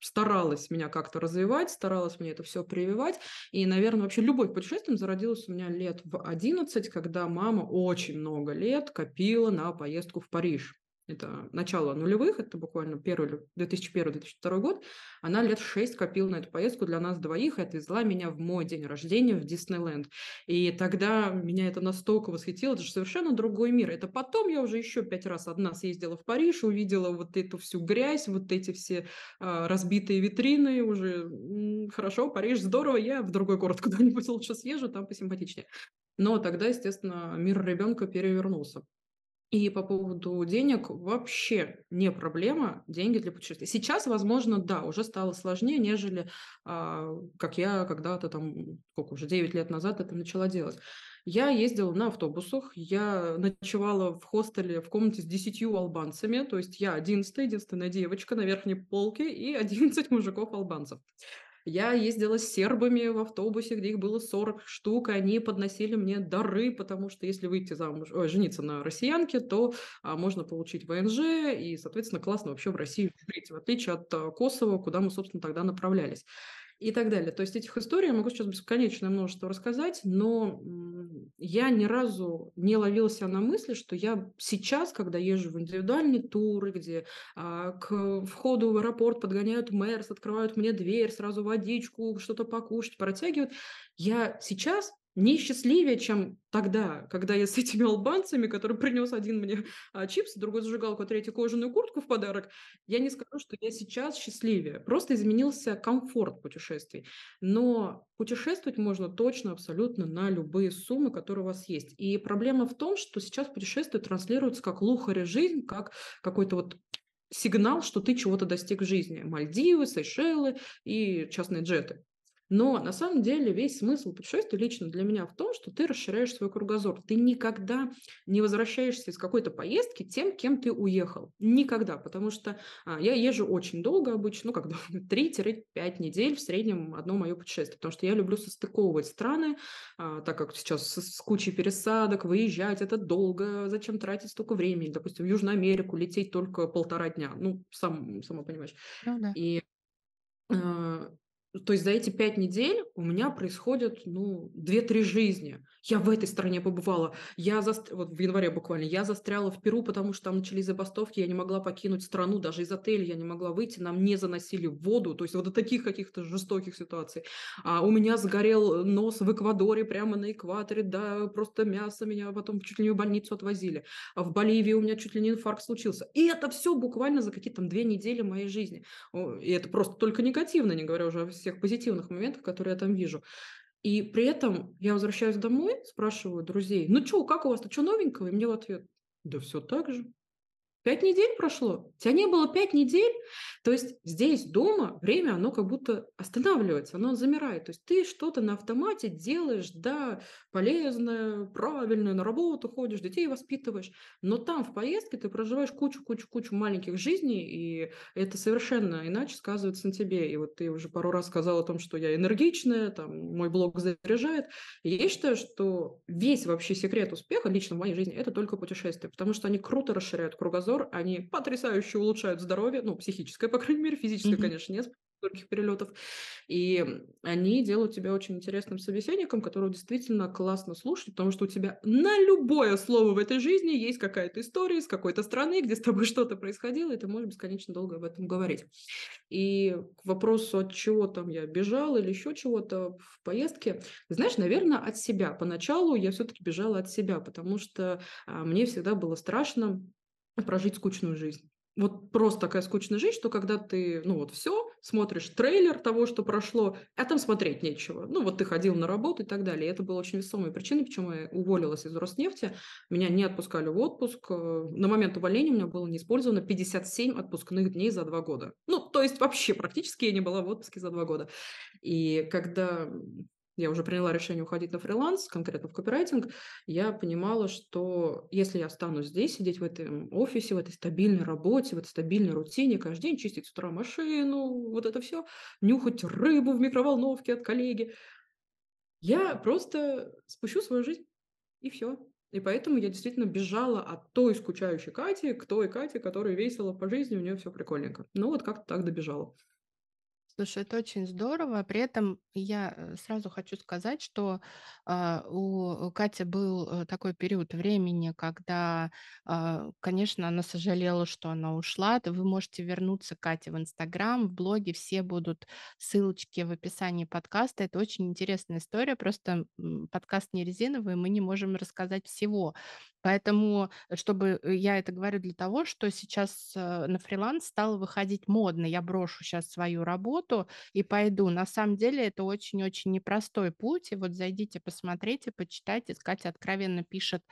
старалась меня как-то развивать, старалась мне это все прививать. И, наверное, вообще любовь к путешествиям зародилась у меня лет в 11, когда мама очень много лет копила на поездку в Париж это начало нулевых, это буквально первый 2001-2002 год, она лет шесть копила на эту поездку для нас двоих и отвезла меня в мой день рождения в Диснейленд. И тогда меня это настолько восхитило, это же совершенно другой мир. Это потом я уже еще пять раз одна съездила в Париж, увидела вот эту всю грязь, вот эти все а, разбитые витрины, уже хорошо, Париж здорово, я в другой город (laughs) куда-нибудь лучше съезжу, там посимпатичнее. Но тогда, естественно, мир ребенка перевернулся. И по поводу денег вообще не проблема деньги для путешествий. Сейчас, возможно, да, уже стало сложнее, нежели а, как я когда-то там, сколько уже, 9 лет назад это начала делать. Я ездила на автобусах, я ночевала в хостеле в комнате с 10 албанцами, то есть я 11 единственная девочка на верхней полке и 11 мужиков-албанцев. Я ездила с сербами в автобусе, где их было 40 штук, и они подносили мне дары, потому что если выйти замуж, ой, жениться на россиянке, то а, можно получить ВНЖ, и, соответственно, классно вообще в России жить, в отличие от а, Косово, куда мы, собственно, тогда направлялись и так далее. То есть этих историй я могу сейчас бесконечное множество рассказать, но я ни разу не ловила себя на мысли, что я сейчас, когда езжу в индивидуальные туры, где а, к входу в аэропорт подгоняют мэрс, открывают мне дверь, сразу водичку, что-то покушать, протягивают, я сейчас не счастливее, чем тогда, когда я с этими албанцами, который принес один мне а, чипсы, другой зажигалку, а третий кожаную куртку в подарок, я не скажу, что я сейчас счастливее. Просто изменился комфорт путешествий. Но путешествовать можно точно, абсолютно на любые суммы, которые у вас есть. И проблема в том, что сейчас путешествие транслируется как лухаря жизнь, как какой-то вот сигнал, что ты чего-то достиг в жизни. Мальдивы, Сейшелы и частные джеты. Но на самом деле весь смысл путешествия лично для меня в том, что ты расширяешь свой кругозор. Ты никогда не возвращаешься из какой-то поездки тем, кем ты уехал. Никогда. Потому что а, я езжу очень долго обычно, ну, как бы (laughs) 3-5 недель в среднем одно мое путешествие. Потому что я люблю состыковывать страны, а, так как сейчас с, с кучей пересадок, выезжать это долго, зачем тратить столько времени. Допустим, в Южную Америку лететь только полтора дня. Ну, сам, сама понимаешь. Ну, да. И а, то есть за эти пять недель у меня происходят, ну, две-три жизни. Я в этой стране побывала. Я заст... вот в январе буквально. Я застряла в Перу, потому что там начались забастовки. Я не могла покинуть страну, даже из отеля я не могла выйти. Нам не заносили воду. То есть вот до таких каких-то жестоких ситуаций. А у меня сгорел нос в Эквадоре, прямо на экваторе. Да, просто мясо меня потом чуть ли не в больницу отвозили. А в Боливии у меня чуть ли не инфаркт случился. И это все буквально за какие-то там две недели моей жизни. И это просто только негативно, не говоря уже о всех позитивных моментах, которые я там вижу. И при этом я возвращаюсь домой, спрашиваю друзей, ну что, как у вас, то что новенького? И мне в ответ, да все так же. Пять недель прошло. Тебя не было пять недель. То есть здесь дома время, оно как будто останавливается, оно замирает. То есть ты что-то на автомате делаешь, да, полезное, правильное, на работу ходишь, детей воспитываешь. Но там в поездке ты проживаешь кучу-кучу-кучу маленьких жизней, и это совершенно иначе сказывается на тебе. И вот ты уже пару раз сказал о том, что я энергичная, там мой блог заряжает. И я считаю, что весь вообще секрет успеха лично в моей жизни – это только путешествия, потому что они круто расширяют кругозор, обзор, они потрясающе улучшают здоровье, ну, психическое, по крайней мере, физическое, mm-hmm. конечно, нет стольких перелетов. И они делают тебя очень интересным собеседником, которого действительно классно слушать, потому что у тебя на любое слово в этой жизни есть какая-то история из какой-то страны, где с тобой (laughs) что-то происходило, и ты можешь бесконечно долго об этом говорить. И к вопросу, от чего там я бежала или еще чего-то в поездке, знаешь, наверное, от себя. Поначалу я все-таки бежала от себя, потому что а, мне всегда было страшно прожить скучную жизнь. вот просто такая скучная жизнь, что когда ты, ну вот все, смотришь трейлер того, что прошло, а там смотреть нечего. Ну вот ты ходил на работу и так далее. И это было очень весомой причиной, почему я уволилась из Роснефти. Меня не отпускали в отпуск. Э, на момент увольнения у меня было не использовано 57 отпускных дней за два года. Ну, то есть вообще практически я не была в отпуске за два года. И когда я уже приняла решение уходить на фриланс, конкретно в копирайтинг, я понимала, что если я останусь здесь, сидеть в этом офисе, в этой стабильной работе, в этой стабильной рутине, каждый день чистить с утра машину, вот это все, нюхать рыбу в микроволновке от коллеги, я просто спущу свою жизнь, и все. И поэтому я действительно бежала от той скучающей Кати к той Кате, которая весело по жизни, у нее все прикольненько. Ну вот как-то так добежала. Слушай, это очень здорово. При этом я э, сразу хочу сказать, что а, у Кати был э, такой период времени, когда, а, конечно, она сожалела, что она ушла. То вы можете вернуться к Кате в Инстаграм, в блоге, все будут ссылочки в описании подкаста. Это очень интересная история, просто подкаст не резиновый, мы не можем рассказать всего. Поэтому, э, чтобы э, я это говорю для того, что сейчас э, на фриланс стало выходить модно. Я брошу сейчас свою работу и пойду. На самом деле это очень-очень непростой путь. И вот зайдите, посмотрите, почитайте. Катя откровенно пишет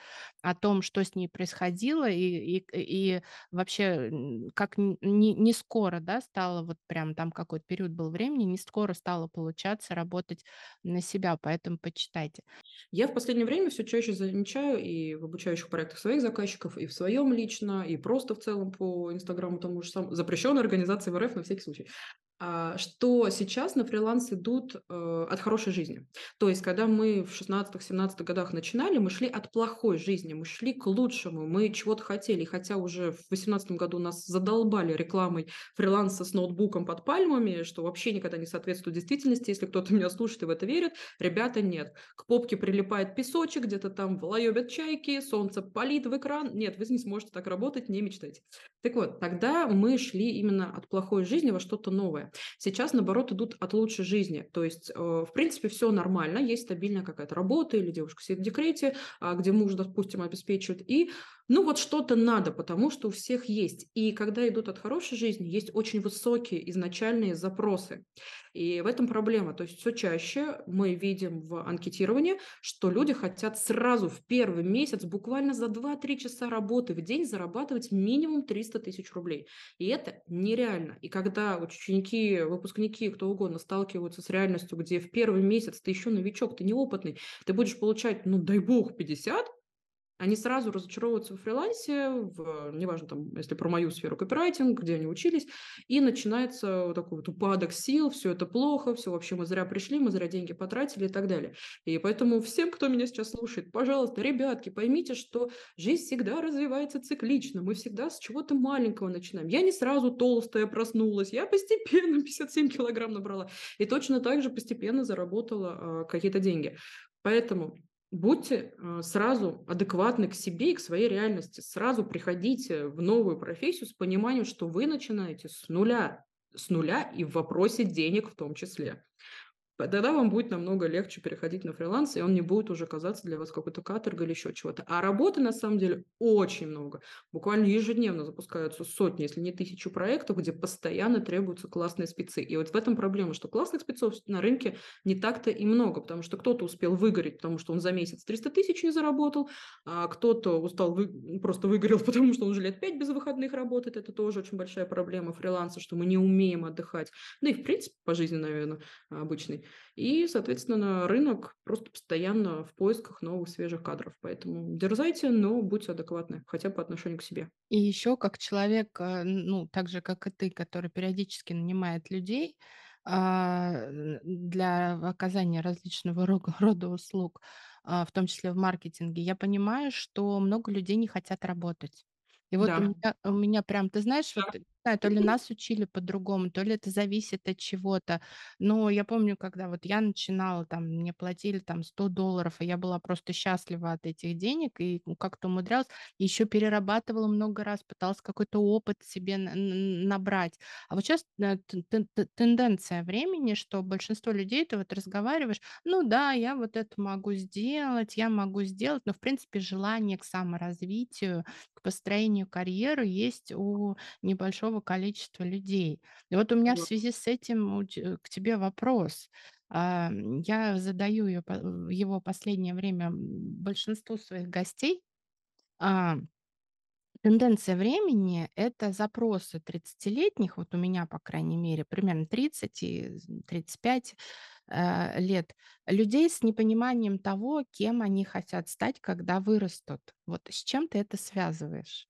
о том, что с ней происходило и, и, и вообще как не, не скоро, да, стало вот прям там какой-то период был времени, не скоро стало получаться работать на себя, поэтому почитайте. Я в последнее время все чаще замечаю и в обучающих проектах своих заказчиков, и в своем лично, и просто в целом по Инстаграму тому же самому, запрещенной организации в РФ на всякий случай, что сейчас на фриланс идут э, от хорошей жизни. То есть, когда мы в 16-17 годах начинали, мы шли от плохой жизни, мы шли к лучшему, мы чего-то хотели. Хотя уже в 18 году нас задолбали рекламой фриланса с ноутбуком под пальмами, что вообще никогда не соответствует действительности. Если кто-то меня слушает и в это верит, ребята, нет. К попке прилипает песочек, где-то там влоебят чайки, солнце палит в экран. Нет, вы не сможете так работать, не мечтайте. Так вот, тогда мы шли именно от плохой жизни во что-то новое. Сейчас, наоборот, идут от лучшей жизни. То есть, э, в принципе, все нормально, есть стабильная какая-то работа, или девушка сидит в декрете, а, где муж, допустим, обеспечивает, и ну вот что-то надо, потому что у всех есть. И когда идут от хорошей жизни, есть очень высокие изначальные запросы. И в этом проблема. То есть все чаще мы видим в анкетировании, что люди хотят сразу в первый месяц буквально за 2-3 часа работы в день зарабатывать минимум 300 тысяч рублей. И это нереально. И когда ученики, выпускники, кто угодно сталкиваются с реальностью, где в первый месяц ты еще новичок, ты неопытный, ты будешь получать, ну дай бог, 50, они сразу разочаровываются в фрилансе, в, неважно, там, если про мою сферу копирайтинг, где они учились, и начинается вот такой вот упадок сил, все это плохо, все вообще мы зря пришли, мы зря деньги потратили и так далее. И поэтому всем, кто меня сейчас слушает, пожалуйста, ребятки, поймите, что жизнь всегда развивается циклично, мы всегда с чего-то маленького начинаем. Я не сразу толстая проснулась, я постепенно (laughs) 57 килограмм набрала, и точно так же постепенно заработала э, какие-то деньги. Поэтому Будьте э, сразу адекватны к себе и к своей реальности. Сразу приходите в новую профессию с пониманием, что вы начинаете с нуля, с нуля и в вопросе денег в том числе. Тогда вам будет намного легче переходить на фриланс, и он не будет уже казаться для вас какой-то каторгой или еще чего-то. А работы на самом деле очень много. Буквально ежедневно запускаются сотни, если не тысячу проектов, где постоянно требуются классные спецы. И вот в этом проблема, что классных спецов на рынке не так-то и много, потому что кто-то успел выгореть, потому что он за месяц 300 тысяч не заработал, а кто-то устал, вы... просто выгорел, (laughs) потому что он уже лет 5 без выходных работает. Это тоже очень большая проблема фриланса, что мы не умеем отдыхать. Да и в принципе по жизни, наверное, обычный. И, соответственно, рынок просто постоянно в поисках новых свежих кадров. Поэтому дерзайте, но будьте адекватны, хотя бы по отношению к себе. И еще как человек, э, ну, так же, как и ты, который периодически нанимает людей а, для оказания различного (laughs) рода услуг, а, в том числе в маркетинге, я понимаю, что много людей не хотят работать. И вот у Да. меня, у меня прям, ты знаешь, вот, Да. не знаю, то ли нас учили по-другому, то ли это зависит от чего-то. Но я помню, когда вот я начинала, там, мне платили там 100 долларов, и я была просто счастлива от этих денег, и ну, как-то умудрялась, еще перерабатывала много раз, пыталась какой-то опыт себе набрать. А вот сейчас э, тенденция времени, что большинство людей, ты вот разговариваешь, ну да, я вот это могу сделать, я могу сделать, но в принципе желание к саморазвитию, к построению карьеры есть у небольшого количества людей. И вот у меня в связи с этим к тебе вопрос. А, я задаю ее, его последнее время большинству своих гостей. Тенденция времени – это запросы 30-летних, вот у меня, по крайней мере, примерно 30 и 35 э, лет, людей с непониманием того, кем они хотят стать, когда вырастут. Вот с чем ты это связываешь?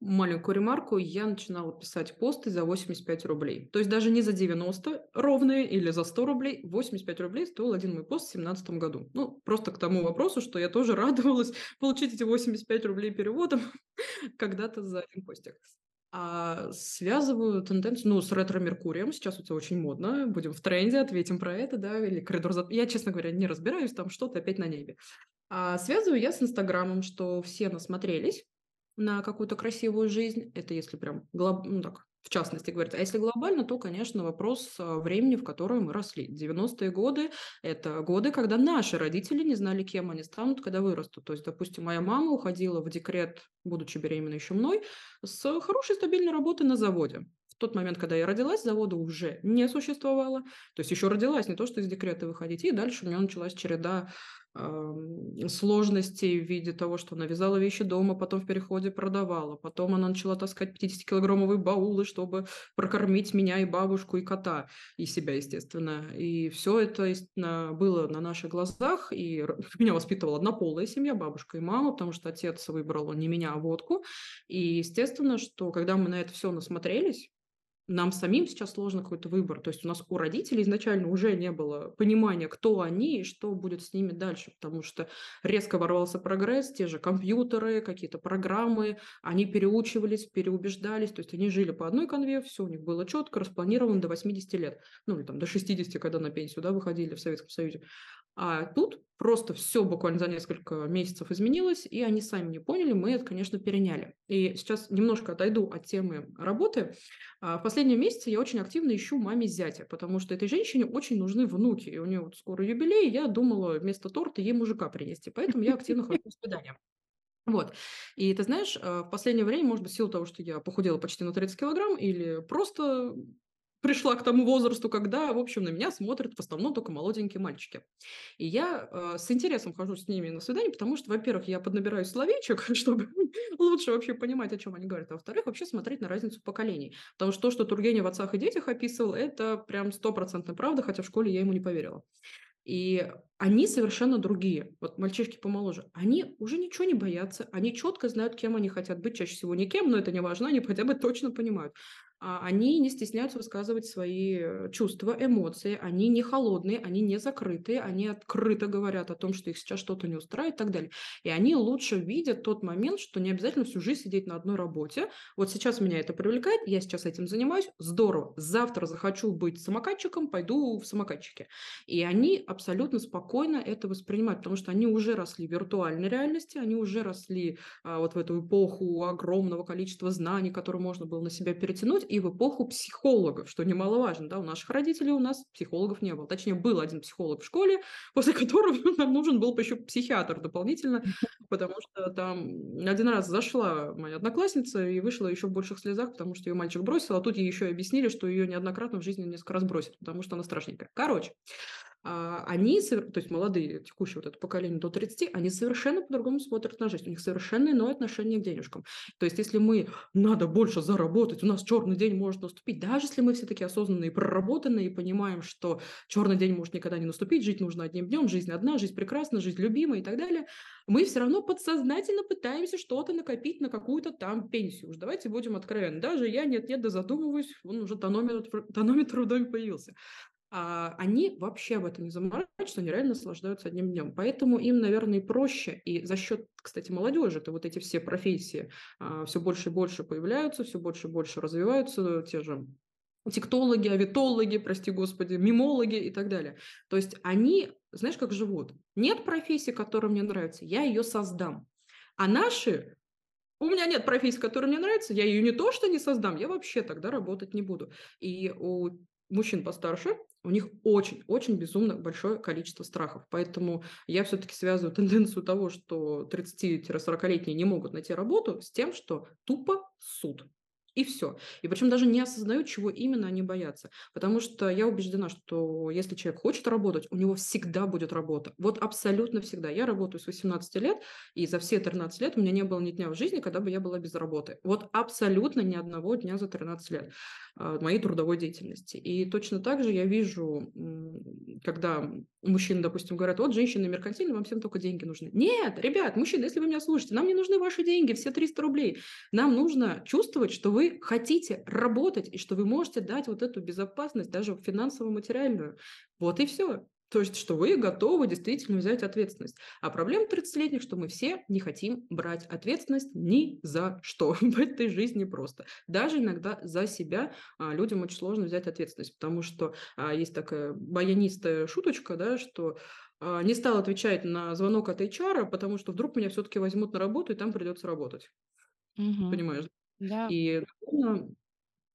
Маленькую ремарку, я начинала писать посты за 85 рублей. То есть даже не за 90 ровные или за 100 рублей, 85 рублей стоил один мой пост в 2017 году. Ну, просто к тому вопросу, что я тоже (laughs) радовалась получить эти 85 рублей переводом (laughs) когда-то за один постик. А связываю тенденцию, ну, с ретро-меркурием. Сейчас это очень модно. Будем в тренде, ответим про это, да, или коридор за... Я, честно говоря, не разбираюсь, там что-то опять на небе. А связываю я с Инстаграмом, что все насмотрелись, на какую-то красивую жизнь. Это если прям глоб... ну, так, в частности говорить. А если глобально, то, конечно, вопрос а, времени, в котором мы росли. 90-е годы – это годы, когда наши родители не знали, кем они станут, когда вырастут. То есть, допустим, моя мама уходила в декрет, будучи беременной еще мной, с хорошей стабильной работы на заводе. В тот момент, когда я родилась, завода уже не существовало. То есть еще родилась, не то, что из декрета выходить. И дальше у меня началась череда сложностей в виде того, что она вязала вещи дома, потом в переходе продавала. Потом она начала таскать 50-килограммовые баулы, чтобы прокормить меня и бабушку, и кота, и себя, естественно. И все это было на наших глазах. И (laughs) меня воспитывала однополая семья, бабушка и мама, потому что отец выбрал не меня, а водку. И естественно, что когда мы на это все насмотрелись, нам самим сейчас сложно какой-то выбор. То есть у нас у родителей изначально уже не было понимания, кто они и что будет с ними дальше, потому что резко ворвался прогресс, те же компьютеры, какие-то программы, они переучивались, переубеждались, то есть они жили по одной конве, все у них было четко, распланировано до 80 лет, ну или там до 60, когда на пенсию да, выходили в Советском Союзе. А тут просто все буквально за несколько месяцев изменилось, и они сами не поняли, мы это, конечно, переняли. И сейчас немножко отойду от темы работы. А, в последние месяцы я очень активно ищу маме зятя, потому что этой женщине очень нужны внуки, и у нее вот скоро юбилей, я думала вместо торта ей мужика принести, поэтому я активно хожу на свидания. Вот. И ты знаешь, а, в последнее время, может быть, в силу того, что я похудела почти на 30 килограмм, или просто пришла к тому возрасту, когда, в общем, на меня смотрят в основном только молоденькие мальчики. И я э, с интересом хожу с ними на свидание, потому что, во-первых, я поднабираю словечек, (laughs) чтобы лучше вообще понимать, о чем они говорят, а во-вторых, вообще смотреть на разницу поколений. Потому что то, что Тургенев в «Отцах и детях» описывал, это прям стопроцентная правда, хотя в школе я ему не поверила. И они совершенно другие. Вот мальчишки помоложе. Они уже ничего не боятся. Они четко знают, кем они хотят быть. Чаще всего никем, но это не важно. Они хотя бы точно понимают. А, они не стесняются высказывать свои э, чувства, эмоции, они не холодные, они не закрытые, они открыто говорят о том, что их сейчас что-то не устраивает и так далее. И они лучше видят тот момент, что не обязательно всю жизнь сидеть на одной работе. Вот сейчас меня это привлекает, я сейчас этим занимаюсь, здорово. Завтра захочу быть самокатчиком, пойду в самокатчике. И они абсолютно спокойно это воспринимают, потому что они уже росли в виртуальной реальности, они уже росли а, вот в эту эпоху огромного количества знаний, которые можно было на себя перетянуть, и в эпоху психологов, что немаловажно. Да? У наших родителей у нас психологов не было. Точнее, был один психолог в школе, (laughs) после которого (laughs) нам нужен был еще психиатр дополнительно, потому что там один раз зашла моя одноклассница и вышла еще в больших слезах, потому что ее мальчик бросил, а тут ей еще и объяснили, что ее неоднократно в жизни несколько раз бросят, потому что она страшненькая. Короче, они, то есть молодые, текущие вот это поколение до 30, они совершенно по-другому смотрят на жизнь. У них совершенно иное отношение к денежкам. То есть если мы надо больше заработать, у нас черный день может наступить, даже если мы все таки осознанные и проработанные, и понимаем, что черный день может никогда не наступить, жить нужно одним днем, жизнь одна, жизнь прекрасна, жизнь любимая и так далее, мы все равно подсознательно пытаемся что-то накопить на какую-то там пенсию. Уж давайте будем откровенны. Даже я нет-нет, да задумываюсь, он уже тонометр, тонометр в доме появился а они вообще об этом не заморачиваются, они реально наслаждаются одним днем. Поэтому им, наверное, проще. И за счет, кстати, молодежи, это вот эти все профессии а, все больше и больше появляются, все больше и больше развиваются, те же тиктологи, авитологи, прости господи, мимологи и так далее. То есть они, знаешь, как живут? Нет профессии, которая мне нравится, я ее создам. А наши у меня нет профессии, которая мне нравится, я ее не то что не создам, я вообще тогда работать не буду. И у мужчин постарше, у них очень-очень безумно большое количество страхов. Поэтому я все-таки связываю (laughs) тенденцию того, что 30-40-летние не могут найти работу с тем, что тупо суд. И все. И причем даже не осознают, чего именно они боятся. Потому что я убеждена, что если человек хочет работать, у него всегда будет работа. Вот абсолютно всегда. Я работаю с 18 лет, и за все 13 лет у меня не было ни дня в жизни, когда бы я была без работы. Вот абсолютно ни одного дня за 13 лет а, моей трудовой деятельности. И точно так же я вижу, когда мужчины, допустим, говорят, вот женщины меркантильны, вам всем только деньги нужны. Нет, ребят, мужчины, если вы меня слушаете, нам не нужны ваши деньги, все 300 рублей. Нам нужно чувствовать, что вы хотите работать и что вы можете дать вот эту безопасность, даже финансово-материальную. Вот и все. То есть, что вы готовы действительно взять ответственность. А проблема 30-летних, что мы все не хотим брать ответственность ни за что (laughs) в этой жизни просто. Даже иногда за себя а, людям очень сложно взять ответственность, потому что а, есть такая баянистая шуточка, да, что а, не стал отвечать на звонок от HR, потому что вдруг меня все-таки возьмут на работу, и там придется работать. Угу. Понимаешь? Да. И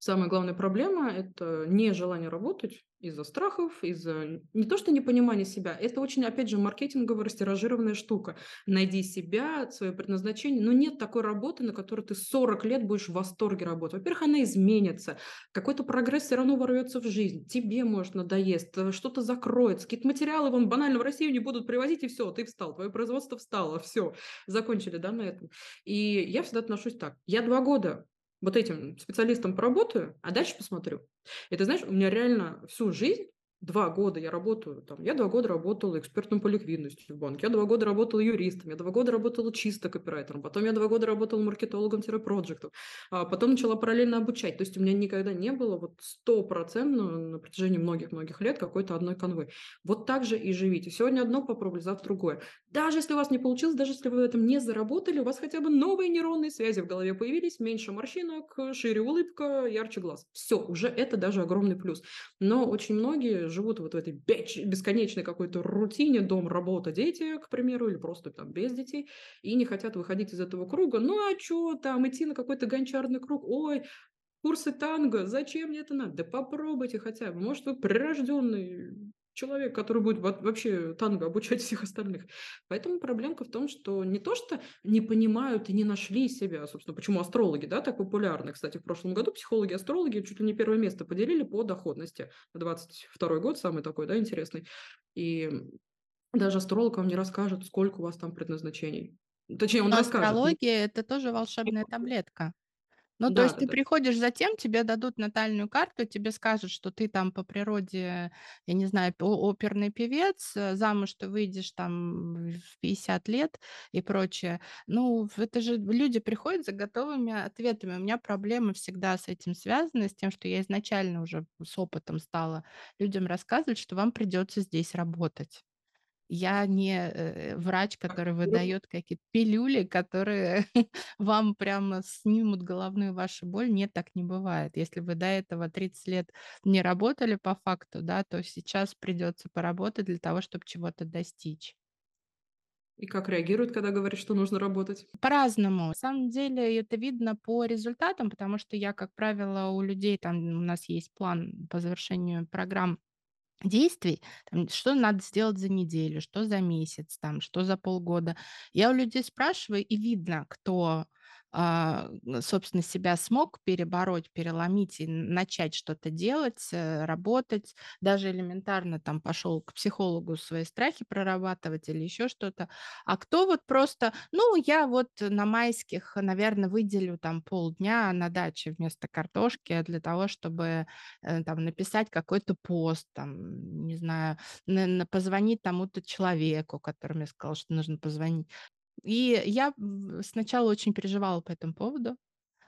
самая главная проблема– это нежелание работать из-за страхов, из-за не то что непонимания себя, это очень, опять же, маркетинговая растиражированная штука. Найди себя, свое предназначение, но нет такой работы, на которой ты 40 лет будешь в восторге работать. Во-первых, она изменится, какой-то прогресс все равно ворвется в жизнь, тебе, может, надоест, э, что-то закроется, какие-то материалы вам банально в Россию не будут привозить, и все, ты встал, твое производство встало, все, закончили, да, на этом. И я всегда отношусь так. Я два года вот этим специалистом поработаю, а дальше посмотрю. Это, знаешь, у меня реально всю жизнь два года я работаю, там, я два года работала экспертом по ликвидности в банке, я два года работала юристом, я два года работала чисто копирайтером, потом я два года работала маркетологом-проектом, а потом начала параллельно обучать. То есть у меня никогда не было вот стопроцентно на протяжении многих-многих лет какой-то одной конвы. Вот так же и живите. Сегодня одно попробовали, завтра другое. Даже если у вас не получилось, даже если вы в этом не заработали, у вас хотя бы новые нейронные связи в голове появились, меньше морщинок, шире улыбка, ярче глаз. Все, уже это даже огромный плюс. Но очень многие живут вот в этой бесконечной какой-то рутине, дом, работа, дети, к примеру, или просто там без детей, и не хотят выходить из этого круга. Ну а что там, идти на какой-то гончарный круг? Ой, курсы танго, зачем мне это надо? Да попробуйте хотя бы. Может, вы прирожденный человек, который будет вообще танго обучать (laughs) всех остальных. Поэтому проблемка в том, что не то, что не понимают и не нашли себя, собственно, почему астрологи, да, так популярны. Кстати, в прошлом году психологи-астрологи чуть ли не первое место поделили по доходности. 22 год самый такой, да, интересный. И даже астролог вам не расскажет, сколько у вас там предназначений. Точнее, он Но расскажет. Астрология – это тоже волшебная таблетка. Ну, то Да, есть ты да. приходишь за тем, тебе дадут натальную карту, тебе скажут, что ты там по природе, я не знаю, оперный певец, э, замуж ты выйдешь там в 50 лет и прочее. Ну, это же люди приходят за готовыми ответами. У меня проблемы всегда с этим связаны, с тем, что я изначально уже с опытом стала людям рассказывать, что вам придется здесь работать. Я не э, врач, который выдает какие-то пилюли, которые (laughs) вам прямо снимут головную вашу боль. Нет, так не бывает. Если вы до этого 30 лет не работали по факту, да, то сейчас придется поработать для того, чтобы чего-то достичь. И как реагируют, когда говорят, что нужно работать? По-разному. На самом деле это видно по результатам, потому что я, как правило, у людей, там у нас есть план по завершению программ действий, там, что надо сделать за неделю, что за месяц, там, что за полгода. Я у людей спрашиваю, и видно, кто собственно, себя смог перебороть, переломить и начать что-то делать, э, работать, даже элементарно там пошел к психологу свои страхи прорабатывать или еще что-то. А кто вот просто, ну, я вот на майских, наверное, выделю там полдня на даче вместо картошки для того, чтобы э, там написать какой-то пост, там, не знаю, на- на- позвонить тому-то человеку, которому я сказала, что нужно позвонить. И я сначала очень переживала по этому поводу,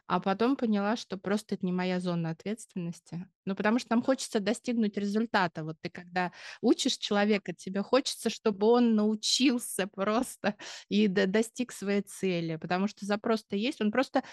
а потом поняла, что просто это не моя зона ответственности. Ну, потому что нам хочется достигнуть результата. Вот ты когда учишь человека, тебе хочется, чтобы он научился просто (laughs) и до- достиг своей цели, потому что запрос-то есть. Он просто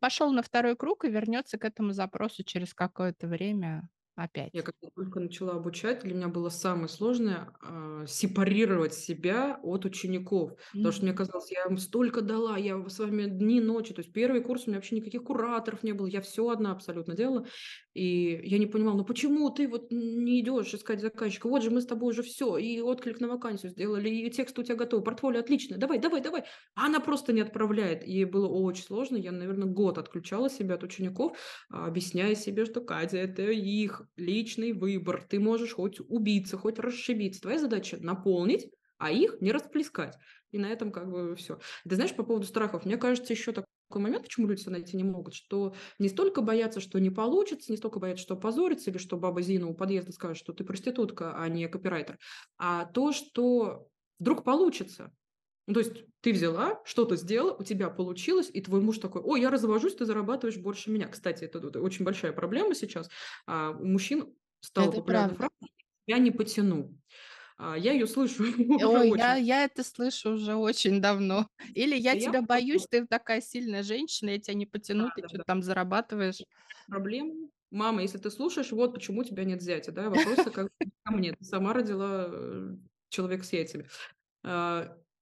пошел на второй круг и вернется к этому запросу через какое-то время. Опять? Я когда только начала обучать, для меня было самое сложное, а, сепарировать себя от учеников. Потому что мне казалось, я им столько дала, я с вами дни, ночи. То есть первый курс у меня вообще никаких кураторов не было, я всё одна абсолютно делала. И я не понимала: "Ну почему ты вот не идёшь искать заказчика? Вот же мы с тобой уже всё, и отклик на вакансию сделали, и текст у тебя готов, портфолио отличное. Давай, давай, давай!" А она просто не отправляет. И было очень сложно. Я, наверно, год отключала себя от учеников, а, объясняя себе, что: "Катя, это их личный выбор. Ты можешь хоть убиться, хоть расшибиться. Твоя задача- наполнить, а их не расплескать". И на этом как бы всё. Ты знаешь, по поводу страхов, мне кажется, ещё такой момент, почему люди себя найти не могут, что не столько боятся, что не получится, не столько боятся, что опозорятся или что баба Зина у подъезда скажет, что ты проститутка, а не копирайтер, а то, что вдруг получится. Ну, то есть ты взяла, что-то сделала, у тебя получилось, и твой муж такой: "Ой, я развожусь, ты зарабатываешь больше меня". Кстати, это тут очень большая проблема сейчас. А, у мужчин стала Это популярна правда. фраза: "Я не потяну". А, я её слышу (laughs) Ой, я я это слышу уже очень давно. Или: "Я Я тебя боюсь, просто ты такая сильная женщина, я тя не потяну, ты чё-то Да-да-да. там зарабатываешь". Проблема. Мама, если ты слушаешь, вот почему тебя нет зятя, да. Вопросы как ко мне. Ты сама родила, э, человека с яйцами.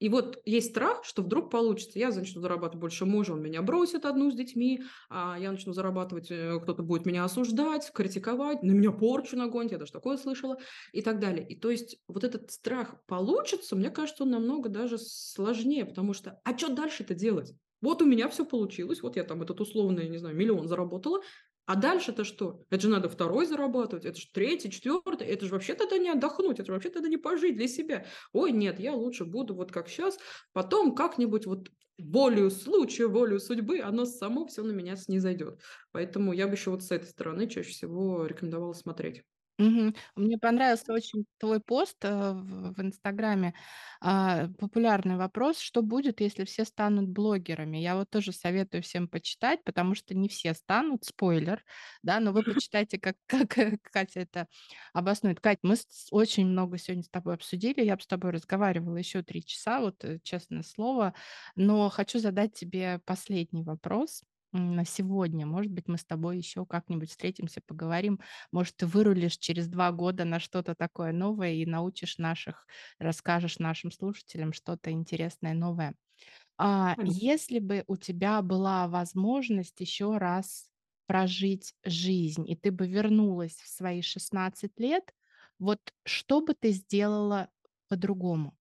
И вот есть страх, что вдруг получится. Я начну зарабатывать больше мужа, он меня бросит одну с детьми, а я начну зарабатывать, э, кто-то будет меня осуждать, критиковать, на меня порчу нагонят, я даже такое слышала, и так далее. И то есть вот этот страх "получится", мне кажется, он намного даже сложнее, потому что: а чё дальше-то делать? Вот у меня всё получилось, вот я там этот условный, не знаю, 1 000 000 заработала, а дальше-то что? Это же надо 2 зарабатывать, это ж 3, 4, это же вообще тогда не отдохнуть, это же вообще тогда не пожить для себя. Ой, нет, я лучше буду вот как щас, потом как-нибудь вот волею случая, волею судьбы оно само всё на меня снизойдёт. Поэтому я бы ещё вот с этой стороны чаще всего рекомендовала смотреть. Мгм. Мне понравился очень твой пост, э, в в "Инстаграме". А, популярный вопрос: "Что будет, если все станут блогерами?" Я вот тоже советую всем почитать, потому что не все станут, спойлер, да, но вы (laughs) почитайте, как как Катя это обоснует. Кать, мы с очень много сегодня с тобой обсудили. Я бы с тобой разговаривала ещё 3 часа, вот, э, честное слово. Но хочу задать тебе последний вопрос, на сегодня. Может быть, мы с тобой ещё как-нибудь встретимся, поговорим. Может, ты вырулишь через 2 года на что-то такое новое и научишь наших расскажешь нашим слушателям что-то интересное, новое. А, если бы у тебя была возможность ещё раз прожить жизнь, и ты бы вернулась в свои 16 лет, вот что бы ты сделала по-другому?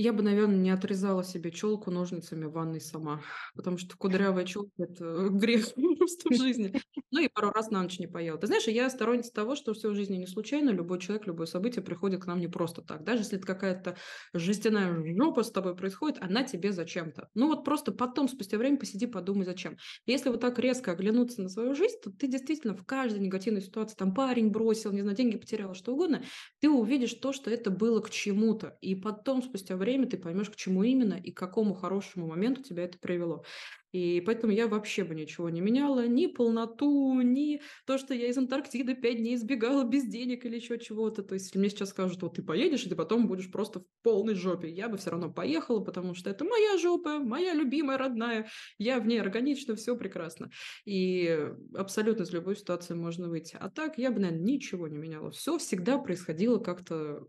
Я бы, наверно, не отрезала себе челку ножницами в ванной сама, потому что кудрявая челка- это (laughs) грех (laughs) просто в жизни. Ну и пару раз на ночь не поела. Ты знаешь, я сторонница того, что всё в жизни не случайно, любой человек, любое событие приходит к нам не просто так. Даже если это какая-то жестяная жопа с тобой происходит, она тебе зачем-то. Ну вот просто потом, спустя время, посиди, подумай, зачем. Если вот так резко оглянуться на свою жизнь, то ты действительно в каждой негативной ситуации, там парень бросил, не знаю, деньги потеряла, что угодно, ты увидишь то, что это было к чему-то. И потом, спустя время, ты поймешь, к чему именно и к какому хорошему моменту тебя это привело. И поэтому я вообще бы ничего не меняла: ни полноту, ни то, что я из Антарктиды 5 дней сбегала без денег или еще чего-то. То есть если мне сейчас скажут: "Вот ты поедешь, и ты потом будешь просто в полной жопе", я бы всё равно поехала, потому что это моя жопа, моя любимая, родная. Я в ней органична, всё прекрасно. И абсолютно из любой ситуации можно выйти. А так я бы, наверно, ничего не меняла. Всё всегда происходило как-то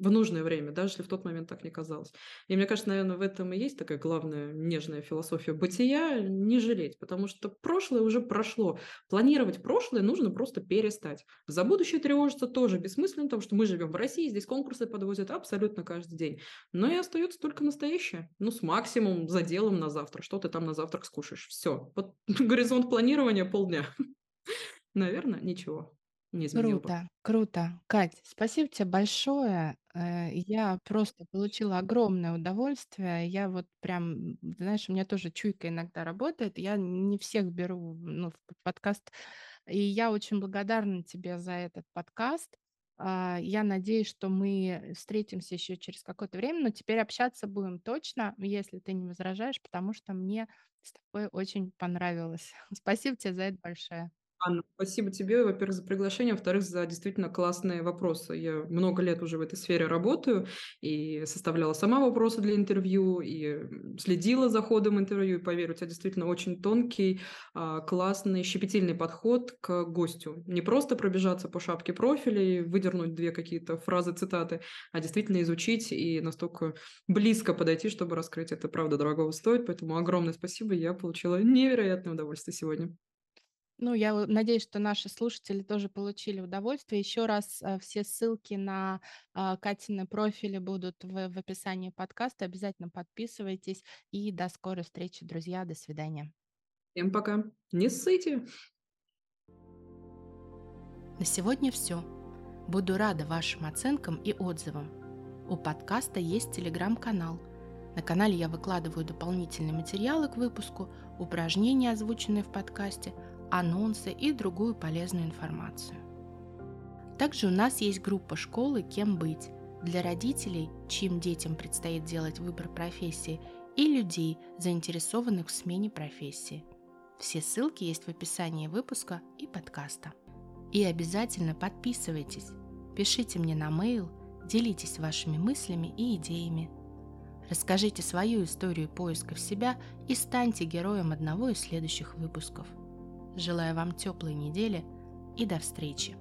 в нужное время, даже если в тот момент так не казалось. И мне кажется, наверно, в этом и есть такая главная нежная философия бытия- не жалеть, потому что прошлое уже прошло. Планировать прошлое нужно просто перестать. За будущее тревожиться тоже бессмысленно, потому что мы живем в России, здесь конкурсы подвозят абсолютно каждый день. Но и остается только настоящее. Ну, с максимум заделом на завтра. Что ты там на завтрак скушаешь? Всё. Вот (laughs) горизонт планирования- полдня. (laughs) Наверно, ничего не изменила бы. Круто, круто. Кать, спасибо те большое. Э, я просто получила огромное удовольствие. Я вот прям, знаешь, у меня тоже чуйка иногда работает. Я не всех беру, ну, в подкаст. И я очень благодарна тебе за этот подкаст. А, я надеюсь, что мы встретимся ещё через какое-то время, но теперь общаться будем точно, если ты не возражаешь, потому что мне с тобой очень понравилось. (laughs) Спасибо те за это большое. Анна, спасибо тебе, во-первых, за приглашение, во-вторых, за действительно классные вопросы. Я много лет уже в этой сфере работаю и составляла сама вопросы для интервью, и следила за ходом интервью. И поверь, у тебя действительно очень тонкий, а, классный, щепетильный подход к гостю. Не просто пробежаться по шапке профиля и выдернуть две какие-то фразы, цитаты, а действительно изучить и настолько близко подойти, чтобы раскрыть. Это правда дорогого стоит, поэтому огромное спасибо. Я получила невероятное удовольствие сегодня. Ну, я надеюсь, что наши слушатели тоже получили удовольствие. Еще раз э, все ссылки на э, Катины профили будут в, в описании подкаста. Обязательно подписывайтесь. И до скорой встречи, друзья. До свидания. Всем пока. Не ссыте. На сегодня все. Буду рада вашим оценкам и отзывам. У подкаста есть телеграм-канал. На канале я выкладываю дополнительные материалы к выпуску, упражнения, озвученные в подкасте – анонсы и другую полезную информацию. Также у нас есть группа школы «Кем быть» для родителей, чьим детям предстоит делать выбор профессии, и людей, заинтересованных в смене профессии. Все ссылки есть в описании выпуска и подкаста. И обязательно подписывайтесь, пишите мне на mail, делитесь вашими мыслями и идеями. Расскажите свою историю поиска в себя и станьте героем одного из следующих выпусков. Желаю вам теплой недели и до встречи!